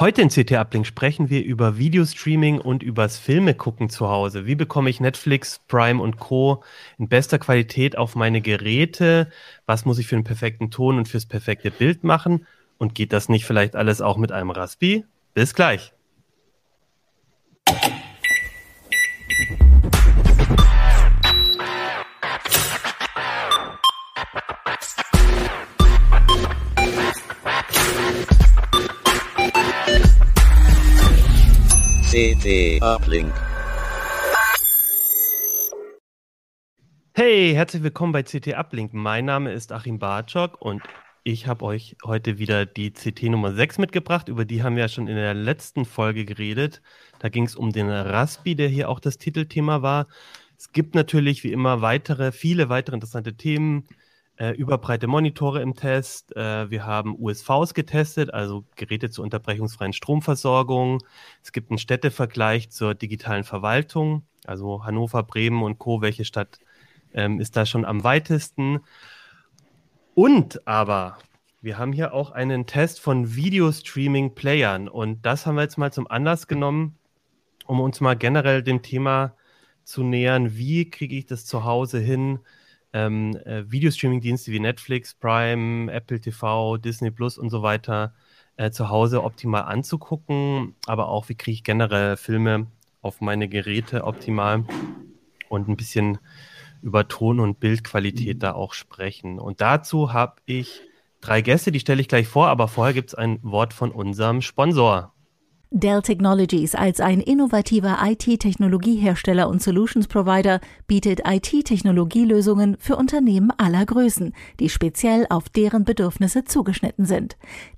Heute in CT Uplink sprechen wir über Videostreaming und übers Filme gucken zu Hause. Wie bekomme ich Netflix, Prime und Co. in bester Qualität auf meine Geräte? Was muss ich für einen perfekten Ton und fürs perfekte Bild machen? Und geht das nicht vielleicht alles auch mit einem Raspi? Bis gleich. CT Uplink. Hey, herzlich willkommen bei CT Uplink. Mein Name ist Achim Bartschok und ich habe euch heute wieder die CT Nummer 6 mitgebracht. Über die haben wir ja schon in der letzten Folge geredet. Da ging es um den Raspi, der hier auch das Titelthema war. Es gibt natürlich wie immer weitere, viele weitere interessante Themen äh, überbreite Monitore im Test. Äh, wir haben USVs getestet, also Geräte zur unterbrechungsfreien Stromversorgung. Es gibt einen Städtevergleich zur digitalen Verwaltung, also Hannover, Bremen und Co. Welche Stadt ähm, ist da schon am weitesten? Und aber wir haben hier auch einen Test von Videostreaming-Playern und das haben wir jetzt mal zum Anlass genommen, um uns mal generell dem Thema zu nähern. Wie kriege ich das zu Hause hin? Ähm, äh, Videostreaming-Dienste wie Netflix, Prime, Apple TV, Disney Plus und so weiter äh, zu Hause optimal anzugucken, aber auch, wie kriege ich generell Filme auf meine Geräte optimal und ein bisschen über Ton- und Bildqualität mhm. da auch sprechen. Und dazu habe ich drei Gäste, die stelle ich gleich vor, aber vorher gibt es ein Wort von unserem Sponsor. Dell Technologies als ein innovativer IT-Technologiehersteller und Solutions Provider bietet IT-Technologielösungen für Unternehmen aller Größen, die speziell auf deren Bedürfnisse zugeschnitten sind.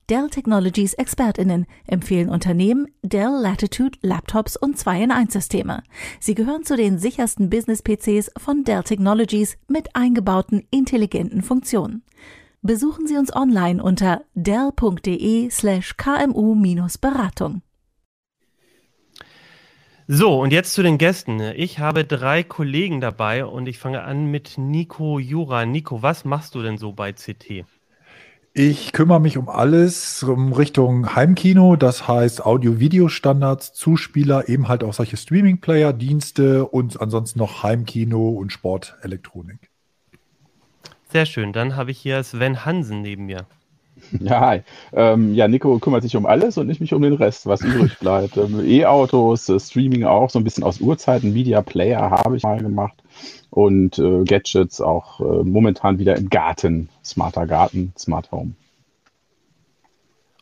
Dell Technologies Expertinnen empfehlen Unternehmen Dell Latitude Laptops und 2-in-1-Systeme. Sie gehören zu den sichersten Business-PCs von Dell Technologies mit eingebauten intelligenten Funktionen. Besuchen Sie uns online unter dell.de slash kmu-beratung. So, und jetzt zu den Gästen. Ich habe drei Kollegen dabei und ich fange an mit Nico Jura. Nico, was machst du denn so bei CT? Ich kümmere mich um alles um Richtung Heimkino, das heißt Audio-Video-Standards, Zuspieler, eben halt auch solche Streaming-Player, Dienste und ansonsten noch Heimkino und Sportelektronik. Sehr schön. Dann habe ich hier Sven Hansen neben mir. Ja, hi. Ähm, ja, Nico kümmert sich um alles und ich mich um den Rest, was übrig bleibt. Ähm, E-Autos, äh, Streaming auch, so ein bisschen aus Urzeiten. Media Player habe ich mal gemacht. Und äh, Gadgets auch äh, momentan wieder im Garten. Smarter Garten, Smart Home.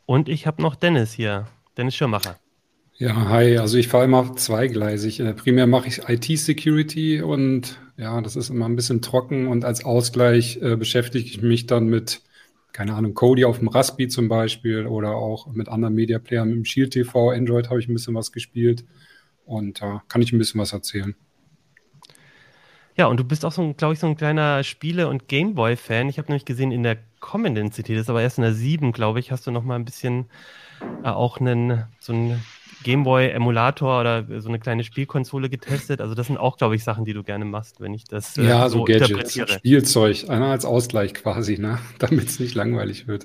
Und ich habe noch Dennis hier. Dennis Schirmacher. Ja, hi. Also ich fahre immer zweigleisig. Äh, primär mache ich IT-Security und ja, das ist immer ein bisschen trocken und als Ausgleich äh, beschäftige ich mich dann mit keine Ahnung, Kodi auf dem Raspi zum Beispiel oder auch mit anderen Media-Playern, mit dem Shield TV, Android habe ich ein bisschen was gespielt und da äh, kann ich ein bisschen was erzählen. Ja, und du bist auch so, glaube ich, so ein kleiner Spiele- und Gameboy-Fan. Ich habe nämlich gesehen, in der kommenden CT, das ist aber erst in der 7, glaube ich, hast du noch mal ein bisschen äh, auch einen, so einen Gameboy-Emulator oder so eine kleine Spielkonsole getestet. Also das sind auch, glaube ich, Sachen, die du gerne machst, wenn ich das äh, ja, so, so Gadgets, Spielzeug, einer als Ausgleich quasi, ne? damit es nicht langweilig wird.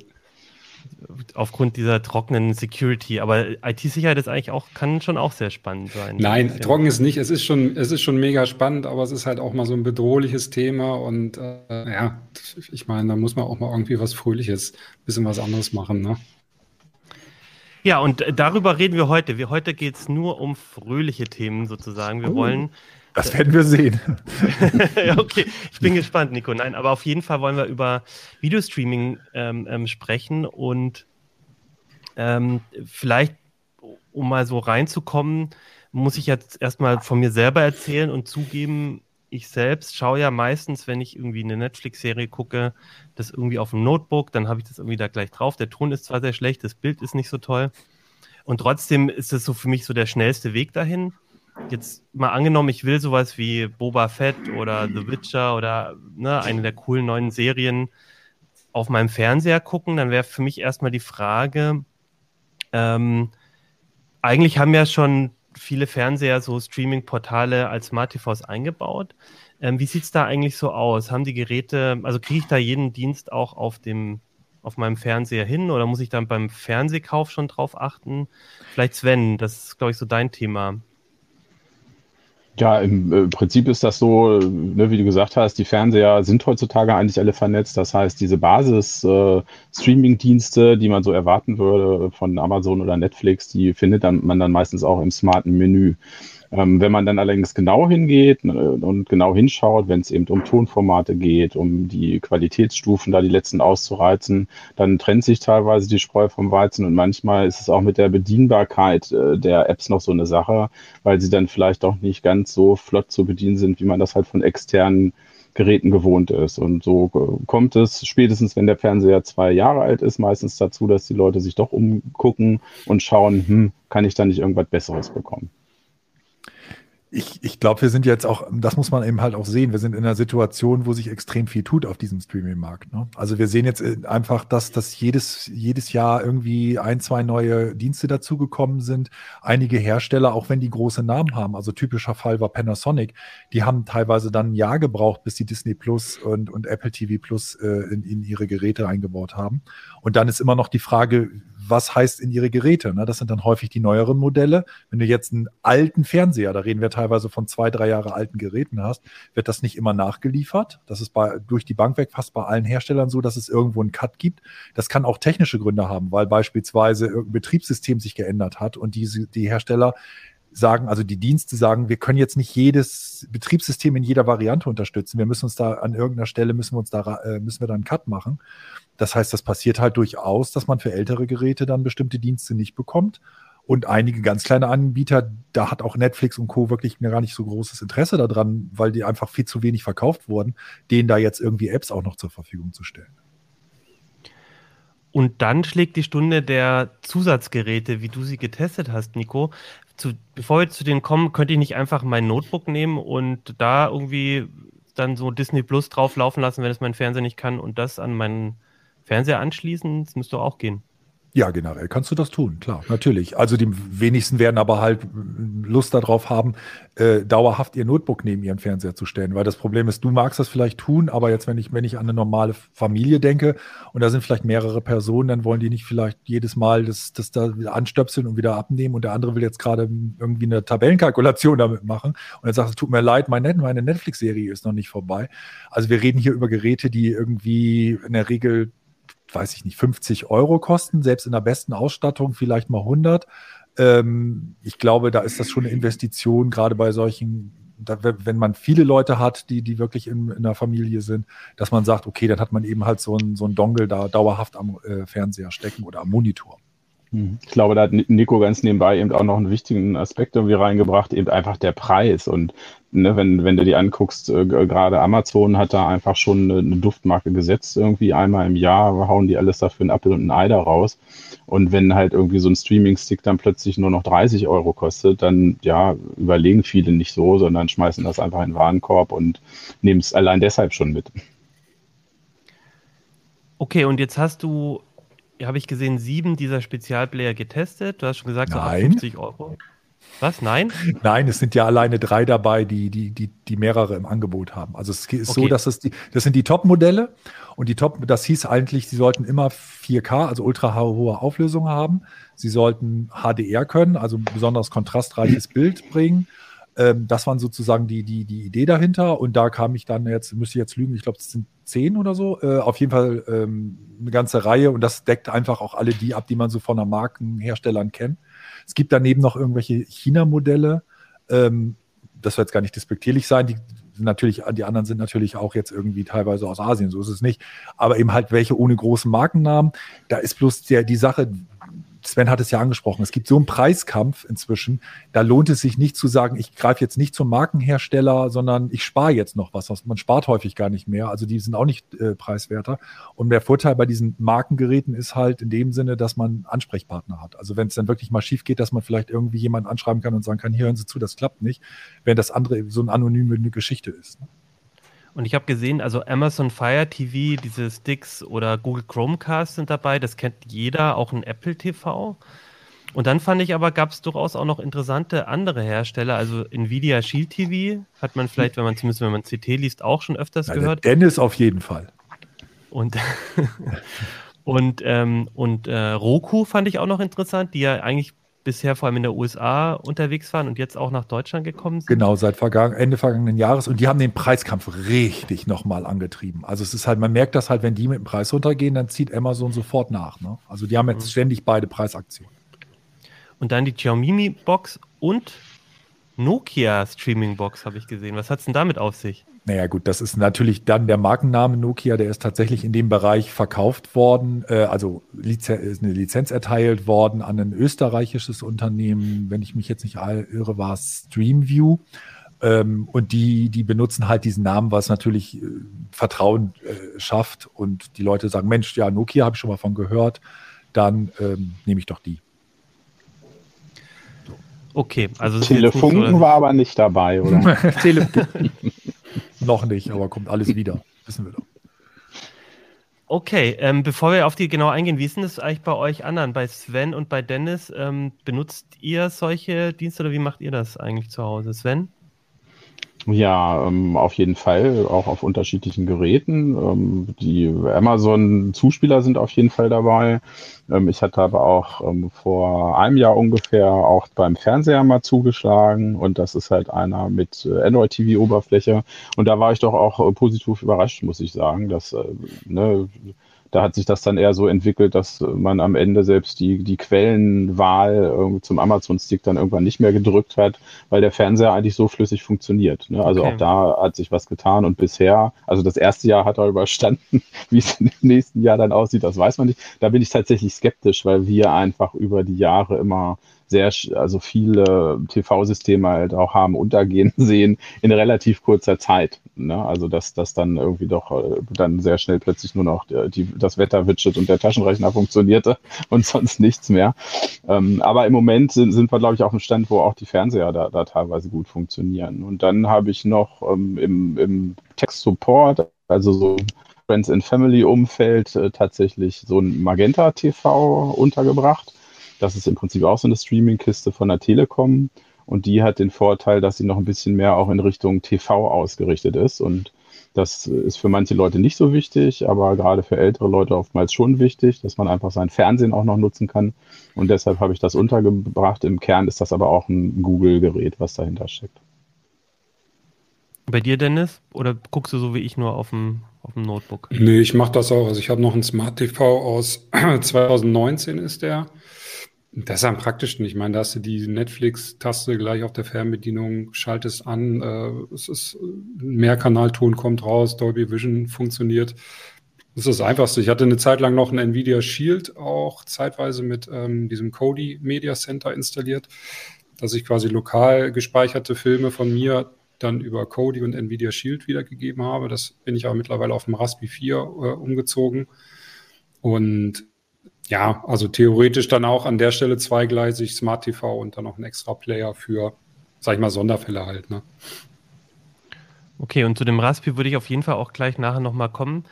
Aufgrund dieser trockenen Security, aber IT-Sicherheit ist eigentlich auch, kann schon auch sehr spannend sein. Nein, trocken ist nicht, es ist schon, es ist schon mega spannend, aber es ist halt auch mal so ein bedrohliches Thema und äh, ja, ich meine, da muss man auch mal irgendwie was Fröhliches, bisschen was anderes machen, ne? Ja, und darüber reden wir heute. Wir, heute geht es nur um fröhliche Themen sozusagen. Wir oh, wollen. Das werden wir sehen. okay, ich bin gespannt, Nico. Nein, aber auf jeden Fall wollen wir über Videostreaming ähm, ähm, sprechen und ähm, vielleicht, um mal so reinzukommen, muss ich jetzt erstmal von mir selber erzählen und zugeben, ich selbst schaue ja meistens, wenn ich irgendwie eine Netflix-Serie gucke, das irgendwie auf dem Notebook, dann habe ich das irgendwie da gleich drauf. Der Ton ist zwar sehr schlecht, das Bild ist nicht so toll. Und trotzdem ist das so für mich so der schnellste Weg dahin. Jetzt mal angenommen, ich will sowas wie Boba Fett oder The Witcher oder ne, eine der coolen neuen Serien auf meinem Fernseher gucken, dann wäre für mich erstmal die Frage, ähm, eigentlich haben ja schon viele Fernseher so Streaming-Portale als Smart TVs eingebaut. Ähm, wie sieht es da eigentlich so aus? Haben die Geräte, also kriege ich da jeden Dienst auch auf dem, auf meinem Fernseher hin oder muss ich dann beim Fernsehkauf schon drauf achten? Vielleicht Sven, das ist, glaube ich, so dein Thema. Ja, im äh, Prinzip ist das so, ne, wie du gesagt hast, die Fernseher sind heutzutage eigentlich alle vernetzt. Das heißt, diese Basis-Streaming-Dienste, äh, die man so erwarten würde von Amazon oder Netflix, die findet dann, man dann meistens auch im smarten Menü. Ähm, wenn man dann allerdings genau hingeht äh, und genau hinschaut, wenn es eben um Tonformate geht, um die Qualitätsstufen, da die letzten auszureizen, dann trennt sich teilweise die Spreu vom Weizen und manchmal ist es auch mit der Bedienbarkeit äh, der Apps noch so eine Sache, weil sie dann vielleicht auch nicht ganz so flott zu bedienen sind, wie man das halt von externen Geräten gewohnt ist. Und so äh, kommt es spätestens, wenn der Fernseher zwei Jahre alt ist, meistens dazu, dass die Leute sich doch umgucken und schauen, hm, kann ich da nicht irgendwas Besseres bekommen ich, ich glaube, wir sind jetzt auch, das muss man eben halt auch sehen, wir sind in einer Situation, wo sich extrem viel tut auf diesem Streaming-Markt. Ne? Also wir sehen jetzt äh, einfach, dass, dass jedes, jedes Jahr irgendwie ein, zwei neue Dienste dazugekommen sind. Einige Hersteller, auch wenn die große Namen haben, also typischer Fall war Panasonic, die haben teilweise dann ein Jahr gebraucht, bis die Disney Plus und, und Apple TV Plus äh, in, in ihre Geräte eingebaut haben. Und dann ist immer noch die Frage, was heißt in ihre Geräte? Ne? Das sind dann häufig die neueren Modelle. Wenn du jetzt einen alten Fernseher, da reden wir teilweise von zwei, drei Jahre alten Geräten hast, wird das nicht immer nachgeliefert. Das ist bei, durch die Bank weg fast bei allen Herstellern so, dass es irgendwo einen Cut gibt. Das kann auch technische Gründe haben, weil beispielsweise irgendein Betriebssystem sich geändert hat und diese, die Hersteller sagen, also die Dienste sagen, wir können jetzt nicht jedes Betriebssystem in jeder Variante unterstützen. Wir müssen uns da an irgendeiner Stelle müssen wir uns da äh, müssen wir da einen Cut machen. Das heißt, das passiert halt durchaus, dass man für ältere Geräte dann bestimmte Dienste nicht bekommt. Und einige ganz kleine Anbieter, da hat auch Netflix und Co. wirklich gar nicht so großes Interesse daran, weil die einfach viel zu wenig verkauft wurden, denen da jetzt irgendwie Apps auch noch zur Verfügung zu stellen. Und dann schlägt die Stunde der Zusatzgeräte, wie du sie getestet hast, Nico. Zu, bevor wir zu denen kommen, könnte ich nicht einfach mein Notebook nehmen und da irgendwie dann so Disney Plus drauf laufen lassen, wenn es mein Fernseher nicht kann und das an meinen Fernseher anschließen? Das müsste auch gehen. Ja, generell kannst du das tun, klar, natürlich. Also die wenigsten werden aber halt Lust darauf haben, äh, dauerhaft ihr Notebook neben ihren Fernseher zu stellen, weil das Problem ist, du magst das vielleicht tun, aber jetzt, wenn ich, wenn ich an eine normale Familie denke und da sind vielleicht mehrere Personen, dann wollen die nicht vielleicht jedes Mal das, das da anstöpseln und wieder abnehmen und der andere will jetzt gerade irgendwie eine Tabellenkalkulation damit machen und dann sagt es tut mir leid, meine Netflix-Serie ist noch nicht vorbei. Also wir reden hier über Geräte, die irgendwie in der Regel weiß ich nicht, 50 Euro kosten, selbst in der besten Ausstattung vielleicht mal 100. Ähm, ich glaube, da ist das schon eine Investition, gerade bei solchen, da, wenn man viele Leute hat, die, die wirklich in, in der Familie sind, dass man sagt, okay, dann hat man eben halt so ein, so ein Dongle da dauerhaft am äh, Fernseher stecken oder am Monitor. Mhm. Ich glaube, da hat Nico ganz nebenbei eben auch noch einen wichtigen Aspekt irgendwie reingebracht, eben einfach der Preis. Und ne, wenn, wenn du dir anguckst, äh, gerade Amazon hat da einfach schon eine, eine, Duftmarke gesetzt, irgendwie einmal im Jahr hauen die alles dafür ein Apfel und ein Ei da raus. Und wenn halt irgendwie so ein Streaming-Stick dann plötzlich nur noch 30 Euro kostet, dann ja, überlegen viele nicht so, sondern schmeißen das einfach in den Warenkorb und nehmen es allein deshalb schon mit. Okay, und jetzt hast du habe ich gesehen, sieben dieser Spezialplayer getestet. Du hast schon gesagt, Nein. so ab 50 Euro. Was? Nein? Nein, es sind ja alleine drei dabei, die, die, die, die mehrere im Angebot haben. Also es ist okay. so, dass es die, das sind die Top-Modelle und die Top, das hieß eigentlich, sie sollten immer 4K, also ultra hohe Auflösung haben. Sie sollten HDR können, also ein besonders kontrastreiches Bild bringen. Ähm, das waren sozusagen die, die, die Idee dahinter. Und da kam ich dann jetzt, müsste ich jetzt lügen, ich glaube, es sind zehn oder so. Äh, auf jeden Fall ähm, eine ganze Reihe und das deckt einfach auch alle die ab, die man so von der Markenherstellern kennt. Es gibt daneben noch irgendwelche China-Modelle. Ähm, das soll jetzt gar nicht despektierlich sein. Die natürlich, die anderen sind natürlich auch jetzt irgendwie teilweise aus Asien, so ist es nicht. Aber eben halt welche ohne großen Markennamen. Da ist bloß der, die Sache, Sven hat es ja angesprochen, es gibt so einen Preiskampf inzwischen, da lohnt es sich nicht zu sagen, ich greife jetzt nicht zum Markenhersteller, sondern ich spare jetzt noch was. Man spart häufig gar nicht mehr, also die sind auch nicht äh, preiswerter. Und der Vorteil bei diesen Markengeräten ist halt in dem Sinne, dass man Ansprechpartner hat. Also wenn es dann wirklich mal schief geht, dass man vielleicht irgendwie jemanden anschreiben kann und sagen kann, hier hören Sie zu, das klappt nicht, während das andere so eine anonyme Geschichte ist. Ne? Und ich habe gesehen, also Amazon Fire TV, diese Sticks oder Google Chromecast sind dabei. Das kennt jeder, auch ein Apple TV. Und dann fand ich aber, gab es durchaus auch noch interessante andere Hersteller. Also Nvidia Shield TV hat man vielleicht, wenn man zumindest wenn man CT liest, auch schon öfters ja, gehört. Dennis auf jeden Fall. Und, Und, ähm, und äh, Roku fand ich auch noch interessant, die ja eigentlich bisher vor allem in der USA unterwegs waren und jetzt auch nach Deutschland gekommen sind. Genau, seit vergangen, Ende vergangenen Jahres. Und die haben den Preiskampf richtig nochmal angetrieben. Also es ist halt, man merkt das halt, wenn die mit dem Preis runtergehen, dann zieht Amazon sofort nach. Ne? Also die haben jetzt mhm. ständig beide Preisaktionen. Und dann die Xiaomi Box und Nokia Streaming Box habe ich gesehen. Was hat es denn damit auf sich? Naja gut, das ist natürlich dann der Markenname Nokia, der ist tatsächlich in dem Bereich verkauft worden, äh, also ist eine Lizenz erteilt worden an ein österreichisches Unternehmen, wenn ich mich jetzt nicht irre, war es Streamview. Ähm, und die, die benutzen halt diesen Namen, was natürlich äh, Vertrauen äh, schafft und die Leute sagen, Mensch, ja, Nokia habe ich schon mal von gehört, dann ähm, nehme ich doch die. Okay, also Telefunken so, war aber nicht dabei, oder? Noch nicht, aber kommt alles wieder. Wissen wir doch. Okay, ähm, bevor wir auf die genau eingehen, wie ist denn das eigentlich bei euch anderen, bei Sven und bei Dennis? Ähm, benutzt ihr solche Dienste oder wie macht ihr das eigentlich zu Hause? Sven? Ja, ähm, auf jeden Fall, auch auf unterschiedlichen Geräten. Ähm, die Amazon-Zuspieler sind auf jeden Fall dabei. Ähm, ich hatte aber auch ähm, vor einem Jahr ungefähr auch beim Fernseher mal zugeschlagen und das ist halt einer mit äh, Android-TV-Oberfläche. Und da war ich doch auch äh, positiv überrascht, muss ich sagen, dass äh, ne, da hat sich das dann eher so entwickelt, dass man am Ende selbst die, die Quellenwahl zum Amazon-Stick dann irgendwann nicht mehr gedrückt hat, weil der Fernseher eigentlich so flüssig funktioniert. Ne? Also okay. auch da hat sich was getan und bisher, also das erste Jahr hat er überstanden, wie es im nächsten Jahr dann aussieht, das weiß man nicht. Da bin ich tatsächlich skeptisch, weil wir einfach über die Jahre immer sehr, also viele TV-Systeme halt auch haben untergehen sehen in relativ kurzer Zeit. Ne? Also dass das dann irgendwie doch äh, dann sehr schnell plötzlich nur noch die, die, das Wetter-Widget und der Taschenrechner funktionierte und sonst nichts mehr. Ähm, aber im Moment sind, sind wir, glaube ich, auf einem Stand, wo auch die Fernseher da, da teilweise gut funktionieren. Und dann habe ich noch ähm, im, im Text-Support, also so Friends and Family Umfeld äh, tatsächlich so ein Magenta TV untergebracht. Das ist im Prinzip auch so eine Streaming-Kiste von der Telekom. Und die hat den Vorteil, dass sie noch ein bisschen mehr auch in Richtung TV ausgerichtet ist. Und das ist für manche Leute nicht so wichtig, aber gerade für ältere Leute oftmals schon wichtig, dass man einfach sein Fernsehen auch noch nutzen kann. Und deshalb habe ich das untergebracht. Im Kern ist das aber auch ein Google-Gerät, was dahinter steckt. Bei dir, Dennis? Oder guckst du so wie ich nur auf dem, auf dem Notebook? Nee, ich mache das auch. Also ich habe noch einen Smart TV aus 2019 ist der. Das ist am praktischsten. Ich meine, da hast du die Netflix-Taste gleich auf der Fernbedienung, schaltest an, äh, es ist Mehrkanalton kommt raus, Dolby Vision funktioniert. Das ist das Einfachste. Ich hatte eine Zeit lang noch ein Nvidia Shield auch zeitweise mit ähm, diesem Kodi Media Center installiert, dass ich quasi lokal gespeicherte Filme von mir dann über Kodi und Nvidia Shield wiedergegeben habe. Das bin ich aber mittlerweile auf dem Raspi 4 äh, umgezogen. Und ja, also theoretisch dann auch an der Stelle zweigleisig Smart TV und dann noch ein extra Player für, sag ich mal, Sonderfälle halt. Ne? Okay, und zu dem Raspi würde ich auf jeden Fall auch gleich nachher nochmal kommen.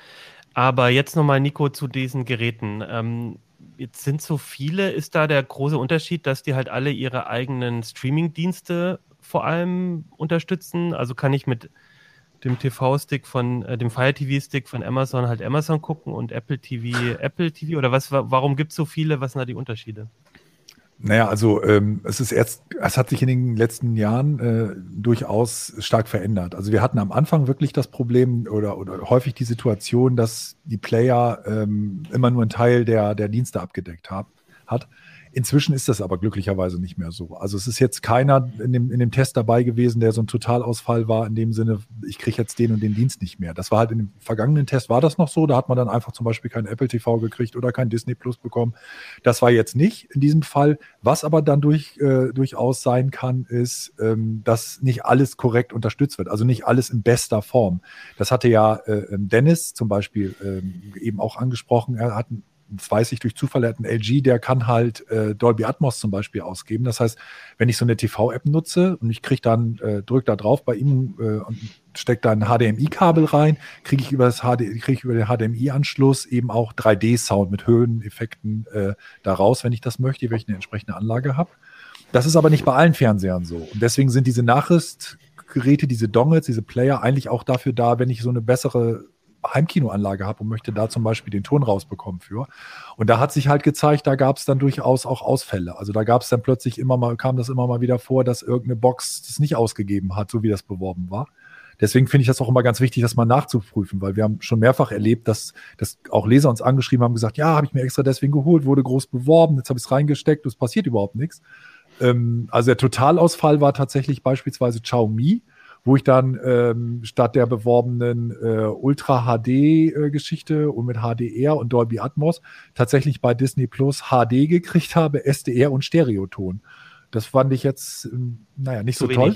Aber jetzt nochmal, Nico, zu diesen Geräten. Ähm, jetzt sind so viele. Ist da der große Unterschied, dass die halt alle ihre eigenen Streaming-Dienste vor allem unterstützen? Also kann ich mit dem TV-Stick von, äh, dem Fire TV-Stick von Amazon halt Amazon gucken und Apple TV Apple TV? Oder was, warum gibt es so viele? Was sind da die Unterschiede? Naja, also ähm, es ist erst, es hat sich in den letzten Jahren äh, durchaus stark verändert. Also wir hatten am Anfang wirklich das Problem oder, oder häufig die Situation, dass die Player ähm, immer nur einen Teil der, der Dienste abgedeckt hab, hat. Inzwischen ist das aber glücklicherweise nicht mehr so. Also es ist jetzt keiner in dem, in dem Test dabei gewesen, der so ein Totalausfall war, in dem Sinne, ich kriege jetzt den und den Dienst nicht mehr. Das war halt in dem vergangenen Test war das noch so. Da hat man dann einfach zum Beispiel kein Apple TV gekriegt oder kein Disney Plus bekommen. Das war jetzt nicht in diesem Fall. Was aber dann durch, äh, durchaus sein kann, ist, ähm, dass nicht alles korrekt unterstützt wird. Also nicht alles in bester Form. Das hatte ja äh, Dennis zum Beispiel äh, eben auch angesprochen. Er hat das weiß ich durch Zufall, er hat einen LG, der kann halt äh, Dolby Atmos zum Beispiel ausgeben. Das heißt, wenn ich so eine TV-App nutze und ich kriege dann, äh, drücke da drauf bei ihm äh, und stecke da ein HDMI-Kabel rein, kriege ich über das HD, kriege über den HDMI-Anschluss eben auch 3D-Sound mit Höheneffekten äh, da raus, wenn ich das möchte, wenn ich eine entsprechende Anlage habe. Das ist aber nicht bei allen Fernsehern so. Und deswegen sind diese Nachrüstgeräte, diese Dongles, diese Player eigentlich auch dafür da, wenn ich so eine bessere Heimkinoanlage habe und möchte da zum Beispiel den Ton rausbekommen für. Und da hat sich halt gezeigt, da gab es dann durchaus auch Ausfälle. Also da gab es dann plötzlich immer mal, kam das immer mal wieder vor, dass irgendeine Box das nicht ausgegeben hat, so wie das beworben war. Deswegen finde ich das auch immer ganz wichtig, das mal nachzuprüfen, weil wir haben schon mehrfach erlebt, dass, dass auch Leser uns angeschrieben haben, gesagt, ja, habe ich mir extra deswegen geholt, wurde groß beworben, jetzt habe ich es reingesteckt, es passiert überhaupt nichts. Ähm, also der Totalausfall war tatsächlich beispielsweise Xiaomi, wo ich dann ähm, statt der beworbenen äh, Ultra HD-Geschichte äh, und mit HDR und Dolby Atmos tatsächlich bei Disney Plus HD gekriegt habe, SDR und Stereoton. Das fand ich jetzt, ähm, naja, nicht so, so toll.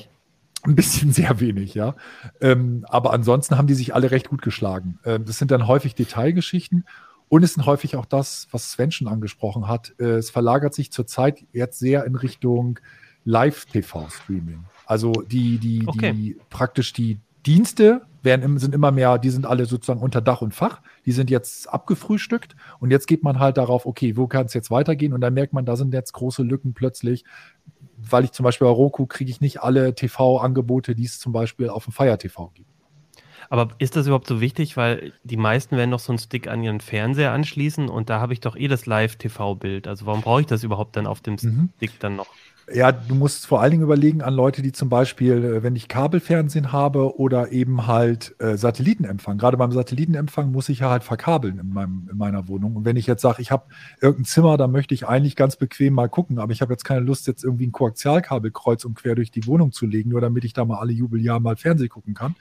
Ein bisschen sehr wenig, ja. Ähm, aber ansonsten haben die sich alle recht gut geschlagen. Ähm, das sind dann häufig Detailgeschichten und es sind häufig auch das, was Sven schon angesprochen hat. Äh, es verlagert sich zurzeit jetzt sehr in Richtung Live-TV-Streaming. Also die, die, okay. die praktisch die Dienste werden, sind immer mehr, die sind alle sozusagen unter Dach und Fach. Die sind jetzt abgefrühstückt und jetzt geht man halt darauf, okay, wo kann es jetzt weitergehen? Und dann merkt man, da sind jetzt große Lücken plötzlich, weil ich zum Beispiel bei Roku kriege ich nicht alle TV-Angebote, die es zum Beispiel auf dem Fire TV gibt. Aber ist das überhaupt so wichtig? Weil die meisten werden doch so einen Stick an ihren Fernseher anschließen und da habe ich doch eh das Live-TV-Bild. Also warum brauche ich das überhaupt dann auf dem mhm. Stick dann noch? Ja, du musst vor allen Dingen überlegen an Leute, die zum Beispiel, äh, wenn ich Kabelfernsehen habe oder eben halt äh, Satellitenempfang. Gerade beim Satellitenempfang muss ich ja halt verkabeln in, meinem, in meiner Wohnung. Und wenn ich jetzt sage, ich habe irgendein Zimmer, da möchte ich eigentlich ganz bequem mal gucken, aber ich habe jetzt keine Lust, jetzt irgendwie ein Koaxialkabel kreuz und quer durch die Wohnung zu legen, nur damit ich da mal alle Jubeljahr mal Fernsehen gucken kann,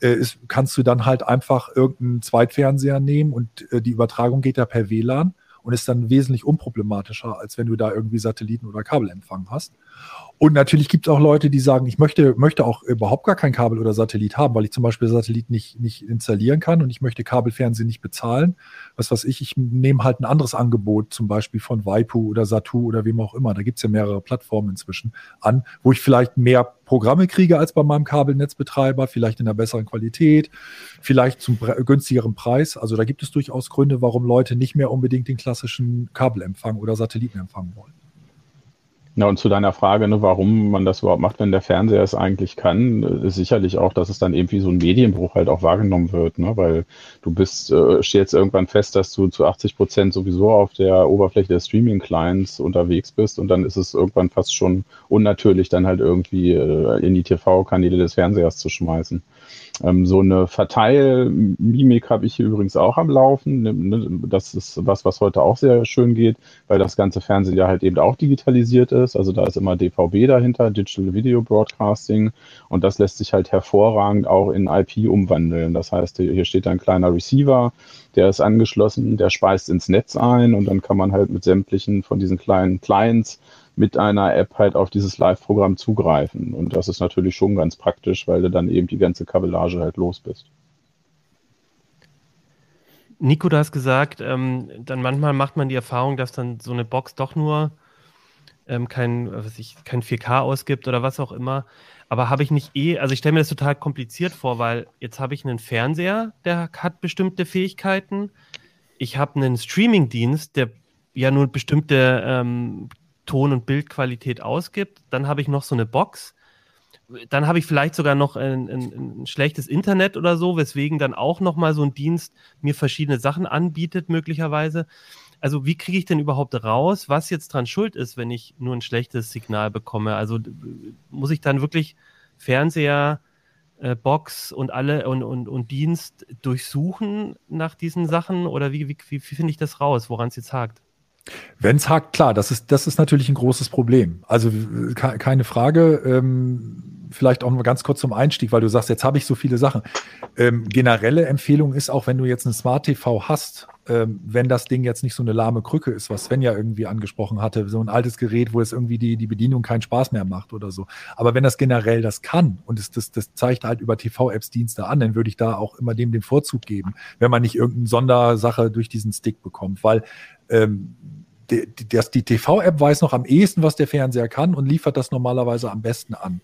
äh, ist, kannst du dann halt einfach irgendeinen Zweitfernseher nehmen und äh, die Übertragung geht ja per WLAN und ist dann wesentlich unproblematischer, als wenn du da irgendwie Satelliten- oder Kabelempfang hast. Und natürlich gibt es auch Leute, die sagen, ich möchte, möchte auch überhaupt gar kein Kabel oder Satellit haben, weil ich zum Beispiel Satellit nicht, nicht installieren kann und ich möchte Kabelfernsehen nicht bezahlen. Was weiß ich, ich nehme halt ein anderes Angebot, zum Beispiel von Waipu oder Satu oder wem auch immer. Da gibt es ja mehrere Plattformen inzwischen an, wo ich vielleicht mehr Programme kriege als bei meinem Kabelnetzbetreiber, vielleicht in einer besseren Qualität, vielleicht zum günstigeren Preis. Also da gibt es durchaus Gründe, warum Leute nicht mehr unbedingt den klassischen Kabelempfang oder Satellitenempfang wollen. Ja, und zu deiner Frage, ne, warum man das überhaupt macht, wenn der Fernseher es eigentlich kann, ist sicherlich auch, dass es dann irgendwie so ein Medienbruch halt auch wahrgenommen wird, ne? weil du bist, äh, stellst irgendwann fest, dass du zu 80 Prozent sowieso auf der Oberfläche der Streaming-Clients unterwegs bist und dann ist es irgendwann fast schon unnatürlich, dann halt irgendwie äh, in die TV-Kanäle des Fernsehers zu schmeißen. Ähm, so eine Verteilmimik habe ich hier übrigens auch am Laufen. Ne, ne, das ist was, was heute auch sehr schön geht, weil das ganze Fernsehen ja halt eben auch digitalisiert ist. Also da ist immer DVB dahinter, Digital Video Broadcasting. Und das lässt sich halt hervorragend auch in IP umwandeln. Das heißt, hier steht ein kleiner Receiver, der ist angeschlossen, der speist ins Netz ein und dann kann man halt mit sämtlichen von diesen kleinen Clients mit einer App halt auf dieses Live-Programm zugreifen. Und das ist natürlich schon ganz praktisch, weil du dann eben die ganze Kabellage halt los bist. Nico, du hast gesagt, ähm, dann manchmal macht man die Erfahrung, dass dann so eine Box doch nur ähm, kein, was ich, kein 4K ausgibt oder was auch immer. Aber habe ich nicht eh, also ich stelle mir das total kompliziert vor, weil jetzt habe ich einen Fernseher, der hat bestimmte Fähigkeiten. Ich habe einen Streaming-Dienst, der ja nur bestimmte ähm, Ton- und Bildqualität ausgibt. Dann habe ich noch so eine Box. Dann habe ich vielleicht sogar noch ein, ein, ein, schlechtes Internet oder so, weswegen dann auch noch mal so ein Dienst mir verschiedene Sachen anbietet, möglicherweise. Also wie kriege ich denn überhaupt raus, was jetzt dran schuld ist, wenn ich nur ein schlechtes Signal bekomme? Also muss ich dann wirklich Fernseher, äh, Box und alle und, und, und Dienst durchsuchen nach diesen Sachen? Oder wie, wie, wie finde ich das raus, woran es jetzt hakt? Wenn es hakt, klar, das ist, das ist natürlich ein großes Problem. Also keine Frage. Ähm, vielleicht auch mal ganz kurz zum Einstieg, weil du sagst, jetzt habe ich so viele Sachen. Ähm, generelle Empfehlung ist auch, wenn du jetzt ein Smart TV hast, ähm, wenn das Ding jetzt nicht so eine lahme Krücke ist, was Sven ja irgendwie angesprochen hatte, so ein altes Gerät, wo es irgendwie die, die Bedienung keinen Spaß mehr macht oder so. Aber wenn das generell das kann und es, das, das zeigt halt über TV-Apps Dienste an, dann würde ich da auch immer dem den Vorzug geben, wenn man nicht irgendeine Sondersache durch diesen Stick bekommt, weil ähm, die, die, die TV-App weiß noch am ehesten, was der Fernseher kann und liefert das normalerweise am besten an.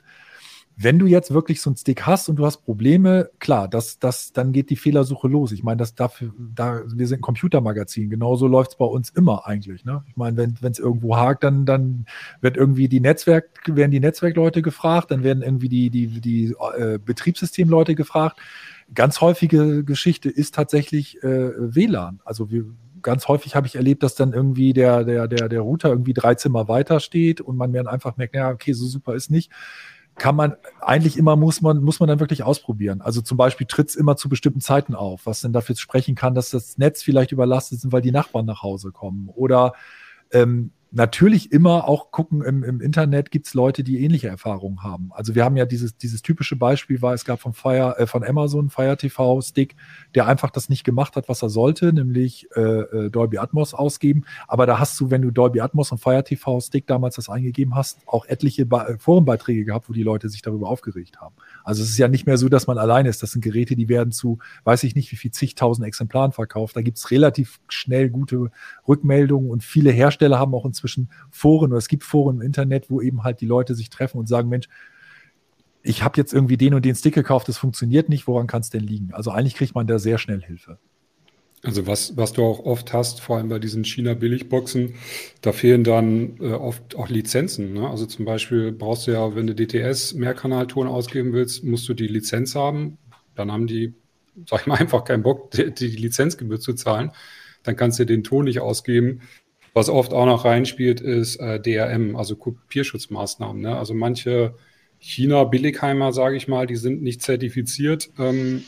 Wenn du jetzt wirklich so einen Stick hast und du hast Probleme, klar, das, das, dann geht die Fehlersuche los. Ich meine, das dafür, da, wir sind ein Computermagazin, genauso läuft es bei uns immer eigentlich. Ne? Ich meine, wenn es irgendwo hakt, dann, dann wird irgendwie die Netzwerk, werden die Netzwerkleute gefragt, dann werden irgendwie die, die, die äh, Betriebssystemleute gefragt ganz häufige Geschichte ist tatsächlich äh, WLAN. Also wir, ganz häufig habe ich erlebt, dass dann irgendwie der, der, der, der Router irgendwie drei Zimmer weiter steht und man dann einfach merkt, ja, okay, so super ist nicht kann man eigentlich immer muss man muss man dann wirklich ausprobieren. Also zum Beispiel tritt es immer zu bestimmten Zeiten auf, was denn dafür sprechen kann, dass das Netz vielleicht überlastet ist, weil die Nachbarn nach Hause kommen oder ähm, natürlich immer auch gucken, im, im Internet gibt es Leute, die ähnliche Erfahrungen haben. Also wir haben ja dieses, dieses typische Beispiel war, es gab von Fire, äh, von Amazon Fire TV Stick, der einfach das nicht gemacht hat, was er sollte, nämlich äh, äh, Dolby Atmos ausgeben. Aber da hast du, wenn du Dolby Atmos und Fire TV Stick damals das eingegeben hast, auch etliche ba Forenbeiträge gehabt, wo die Leute sich darüber aufgeregt haben. Also es ist ja nicht mehr so, dass man alleine ist. Das sind Geräte, die werden zu, weiß ich nicht, wie viel zigtausend Exemplaren verkauft. Da gibt es relativ schnell gute Rückmeldungen und viele Hersteller haben auch inzwischen Foren oder es gibt Foren im Internet, wo eben halt die Leute sich treffen und sagen, Mensch, ich habe jetzt irgendwie den und den Stick gekauft, das funktioniert nicht, woran kann es denn liegen? Also eigentlich kriegt man da sehr schnell Hilfe. Also was, was du auch oft hast, vor allem bei diesen China-Billigboxen, da fehlen dann äh, oft auch Lizenzen. Ne? Also zum Beispiel brauchst du ja, wenn du DTS Mehrkanalton ausgeben willst, musst du die Lizenz haben. Dann haben die, sag ich mal, einfach keinen Bock, die, die Lizenzgebühr zu zahlen. Dann kannst du den Ton nicht ausgeben. Was oft auch noch reinspielt, ist äh, DRM, also Kopierschutzmaßnahmen. Ne? Also manche China-Billigheimer, sage ich mal, die sind nicht zertifiziert. Ähm,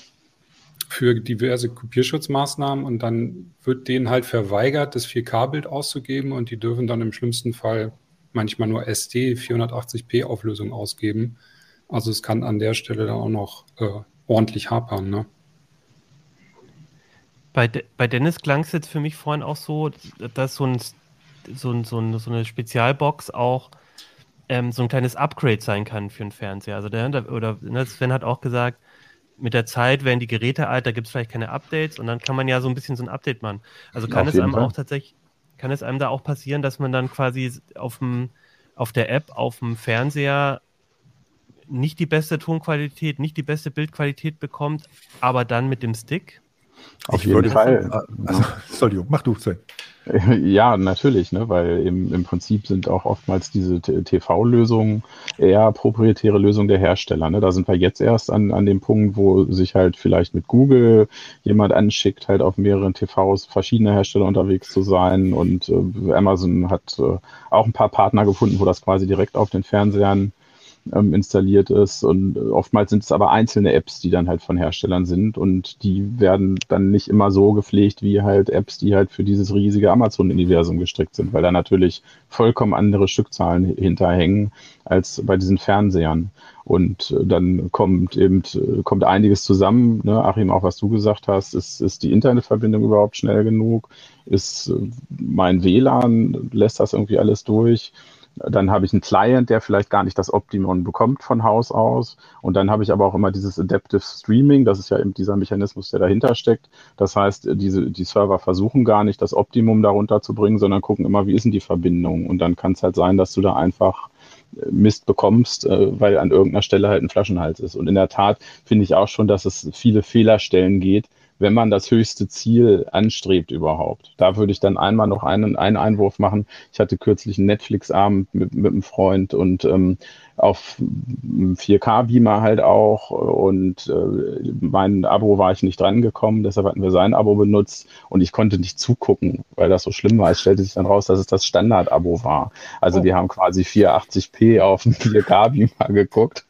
für diverse Kopierschutzmaßnahmen und dann wird denen halt verweigert, das 4K-Bild auszugeben und die dürfen dann im schlimmsten Fall manchmal nur SD 480p Auflösung ausgeben. Also es kann an der Stelle dann auch noch äh, ordentlich hapern. Ne? Bei, De bei Dennis klang es jetzt für mich vorhin auch so, dass so, ein, so, ein, so, ein, so eine Spezialbox auch ähm, so ein kleines Upgrade sein kann für einen Fernseher. Also der, oder ne, Sven hat auch gesagt, mit der Zeit werden die Geräte alt, da gibt es vielleicht keine Updates und dann kann man ja so ein bisschen so ein Update machen. Also kann es einem Fall. auch tatsächlich, kann es einem da auch passieren, dass man dann quasi auf dem, auf der App, auf dem Fernseher nicht die beste Tonqualität, nicht die beste Bildqualität bekommt, aber dann mit dem Stick? Auf ich jeden Fall. Also, Entschuldigung, mach du, Sven. Ja, natürlich, ne? weil im, im Prinzip sind auch oftmals diese TV-Lösungen eher proprietäre Lösungen der Hersteller. Ne? Da sind wir jetzt erst an, an dem Punkt, wo sich halt vielleicht mit Google jemand anschickt, halt auf mehreren TVs verschiedene Hersteller unterwegs zu sein. Und äh, Amazon hat äh, auch ein paar Partner gefunden, wo das quasi direkt auf den Fernsehern ähm, installiert ist. Und oftmals sind es aber einzelne Apps, die dann halt von Herstellern sind und die werden dann nicht immer so gepflegt wie halt Apps, die halt für dieses riesige Amazon-Universum gestrickt sind, weil da natürlich vollkommen andere Stückzahlen hinterhängen als bei diesen Fernsehern. Und äh, dann kommt eben äh, kommt einiges zusammen. Ne? Achim, auch was du gesagt hast, ist, ist die Internetverbindung überhaupt schnell genug? Ist äh, mein WLAN, lässt das irgendwie alles durch? Dann habe ich einen Client, der vielleicht gar nicht das Optimum bekommt von Haus aus. Und dann habe ich aber auch immer dieses Adaptive Streaming. Das ist ja eben dieser Mechanismus, der dahinter steckt. Das heißt, diese, die Server versuchen gar nicht das Optimum darunter zu bringen, sondern gucken immer, wie ist denn die Verbindung? Und dann kann es halt sein, dass du da einfach äh, Mist bekommst, äh, weil an irgendeiner Stelle halt ein Flaschenhals ist. Und in der Tat finde ich auch schon, dass es viele Fehlerstellen geht, wenn man das höchste Ziel anstrebt überhaupt. Da würde ich dann einmal noch einen, einen Einwurf machen. Ich hatte kürzlich einen Netflix-Abend mit, mit einem Freund und ähm, auf 4K-Beamer halt auch und äh, mein Abo war ich nicht dran gekommen, deshalb hatten wir sein Abo benutzt und ich konnte nicht zugucken, weil das so schlimm war. Es stellte sich dann raus, dass es das Standard-Abo war. Also oh. die haben quasi 480p auf dem 4K-Beamer geguckt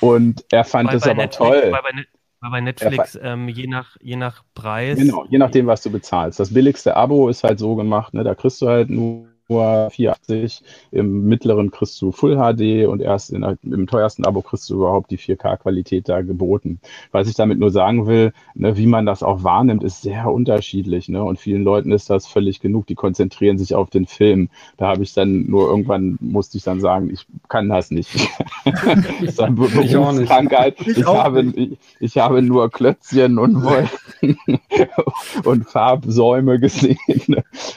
und er fand es aber Netflix, toll. Bei, bei, weil bei Netflix ähm, je, nach, je nach Preis. Genau, je nachdem, was du bezahlst. Das billigste Abo ist halt so gemacht, ne? da kriegst du halt nur 480, im mittleren kriegst du Full HD und erst in, im teuersten Abo kriegst du überhaupt die 4K-Qualität da geboten. Was ich damit nur sagen will, ne, wie man das auch wahrnimmt, ist sehr unterschiedlich. Ne? Und vielen Leuten ist das völlig genug. Die konzentrieren sich auf den Film. Da habe ich dann nur irgendwann musste ich dann sagen, ich kann das nicht. das ist eine Berufskrankheit. Ich, ich, habe, ich, ich, habe nur Klötzchen und Wolken und Farbsäume gesehen.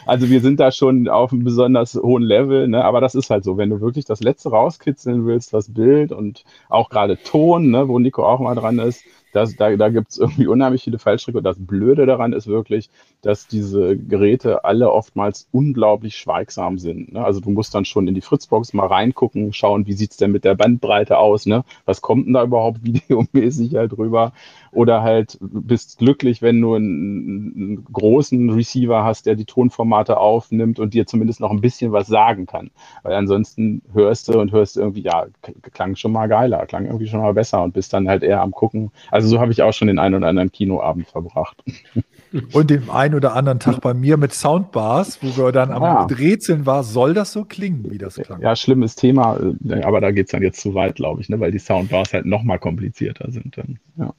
Also wir sind da schon auf einem besonderen besonders hohen Level, ne? aber das ist halt so, wenn du wirklich das Letzte rauskitzeln willst, was Bild und auch gerade Ton, ne? wo Nico auch mal dran ist, das, da, da gibt es irgendwie unheimlich viele Fallstricke und das Blöde daran ist wirklich, dass diese Geräte alle oftmals unglaublich schweigsam sind. Ne? Also du musst dann schon in die Fritzbox mal reingucken, schauen, wie sieht es denn mit der Bandbreite aus, ne? was kommt denn da überhaupt videomäßig halt drüber oder halt bist glücklich, wenn du einen, einen, großen Receiver hast, der die Tonformate aufnimmt und dir zumindest noch ein bisschen was sagen kann. Weil ansonsten hörst du und hörst irgendwie, ja, klang schon mal geiler, klang irgendwie schon mal besser und bist dann halt eher am gucken. Also so habe ich auch schon den einen oder anderen Kinoabend verbracht. Und den einen oder anderen Tag bei mir mit Soundbars, wo wir dann am ja. Rätseln war, soll das so klingen, wie das klang? Ja, schlimmes Thema, äh, aber da geht es dann jetzt zu weit, glaube ich, ne? weil die Soundbars halt noch mal komplizierter sind. Dann, ja.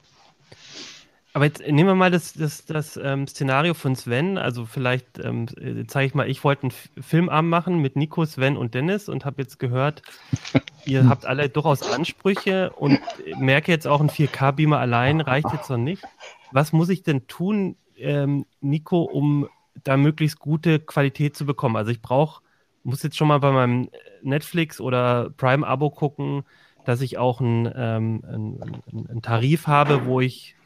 Aber jetzt nehmen wir mal das, das, das ähm, Szenario von Sven. Also vielleicht ähm, äh, zeige ich mal, ich wollte einen Filmabend machen mit Nico, Sven und Dennis und habe jetzt gehört, ihr habt alle durchaus Ansprüche und merke jetzt auch ein 4K-Beamer allein reicht jetzt noch nicht. Was muss ich denn tun, ähm, Nico, um da möglichst gute Qualität zu bekommen? Also ich brauche, muss jetzt schon mal bei meinem Netflix oder Prime-Abo gucken, dass ich auch einen, ähm, einen, einen Tarif habe, wo ich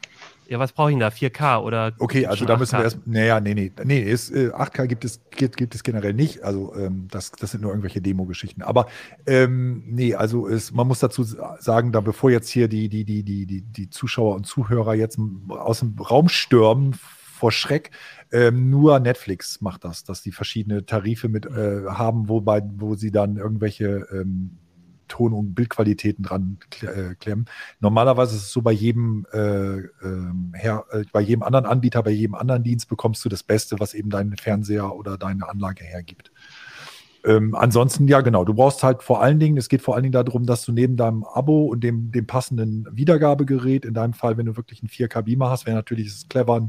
ja, was brauche ich denn da? 4K oder? Okay, also da müssen wir erst. Naja, nee, nee. Nee, ist, äh, 8K gibt es, gibt, gibt es generell nicht. Also ähm, das, das sind nur irgendwelche Demo-Geschichten. Aber ähm, nee, also ist, man muss dazu sagen, da bevor jetzt hier die, die, die, die, die, die Zuschauer und Zuhörer jetzt aus dem Raum stürmen vor Schreck, ähm, nur Netflix macht das, dass die verschiedene Tarife mit äh, haben, wobei, wo sie dann irgendwelche ähm, Ton- und Bildqualitäten dran äh, klemmen. Normalerweise ist es so bei jedem, äh, ähm, her, äh, bei jedem anderen Anbieter, bei jedem anderen Dienst bekommst du das Beste, was eben dein Fernseher oder deine Anlage hergibt. Ähm, ansonsten, ja, genau. Du brauchst halt vor allen Dingen, es geht vor allen Dingen darum, dass du neben deinem Abo und dem, dem passenden Wiedergabegerät, in deinem Fall, wenn du wirklich einen 4K-Beamer hast, wäre natürlich es clever,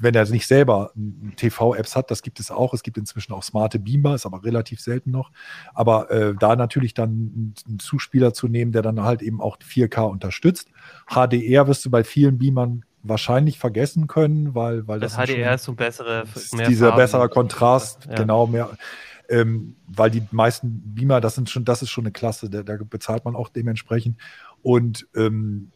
wenn er nicht selber TV-Apps hat, das gibt es auch. Es gibt inzwischen auch smarte Beamer, ist aber relativ selten noch. Aber äh, da natürlich dann einen Zuspieler zu nehmen, der dann halt eben auch 4K unterstützt. HDR wirst du bei vielen Beamern wahrscheinlich vergessen können, weil, weil das, das HDR ist so bessere, mehr dieser bessere Kontrast, ja. genau mehr ähm, weil die meisten Beamer, das sind schon, das ist schon eine Klasse, da, da bezahlt man auch dementsprechend. Und ähm,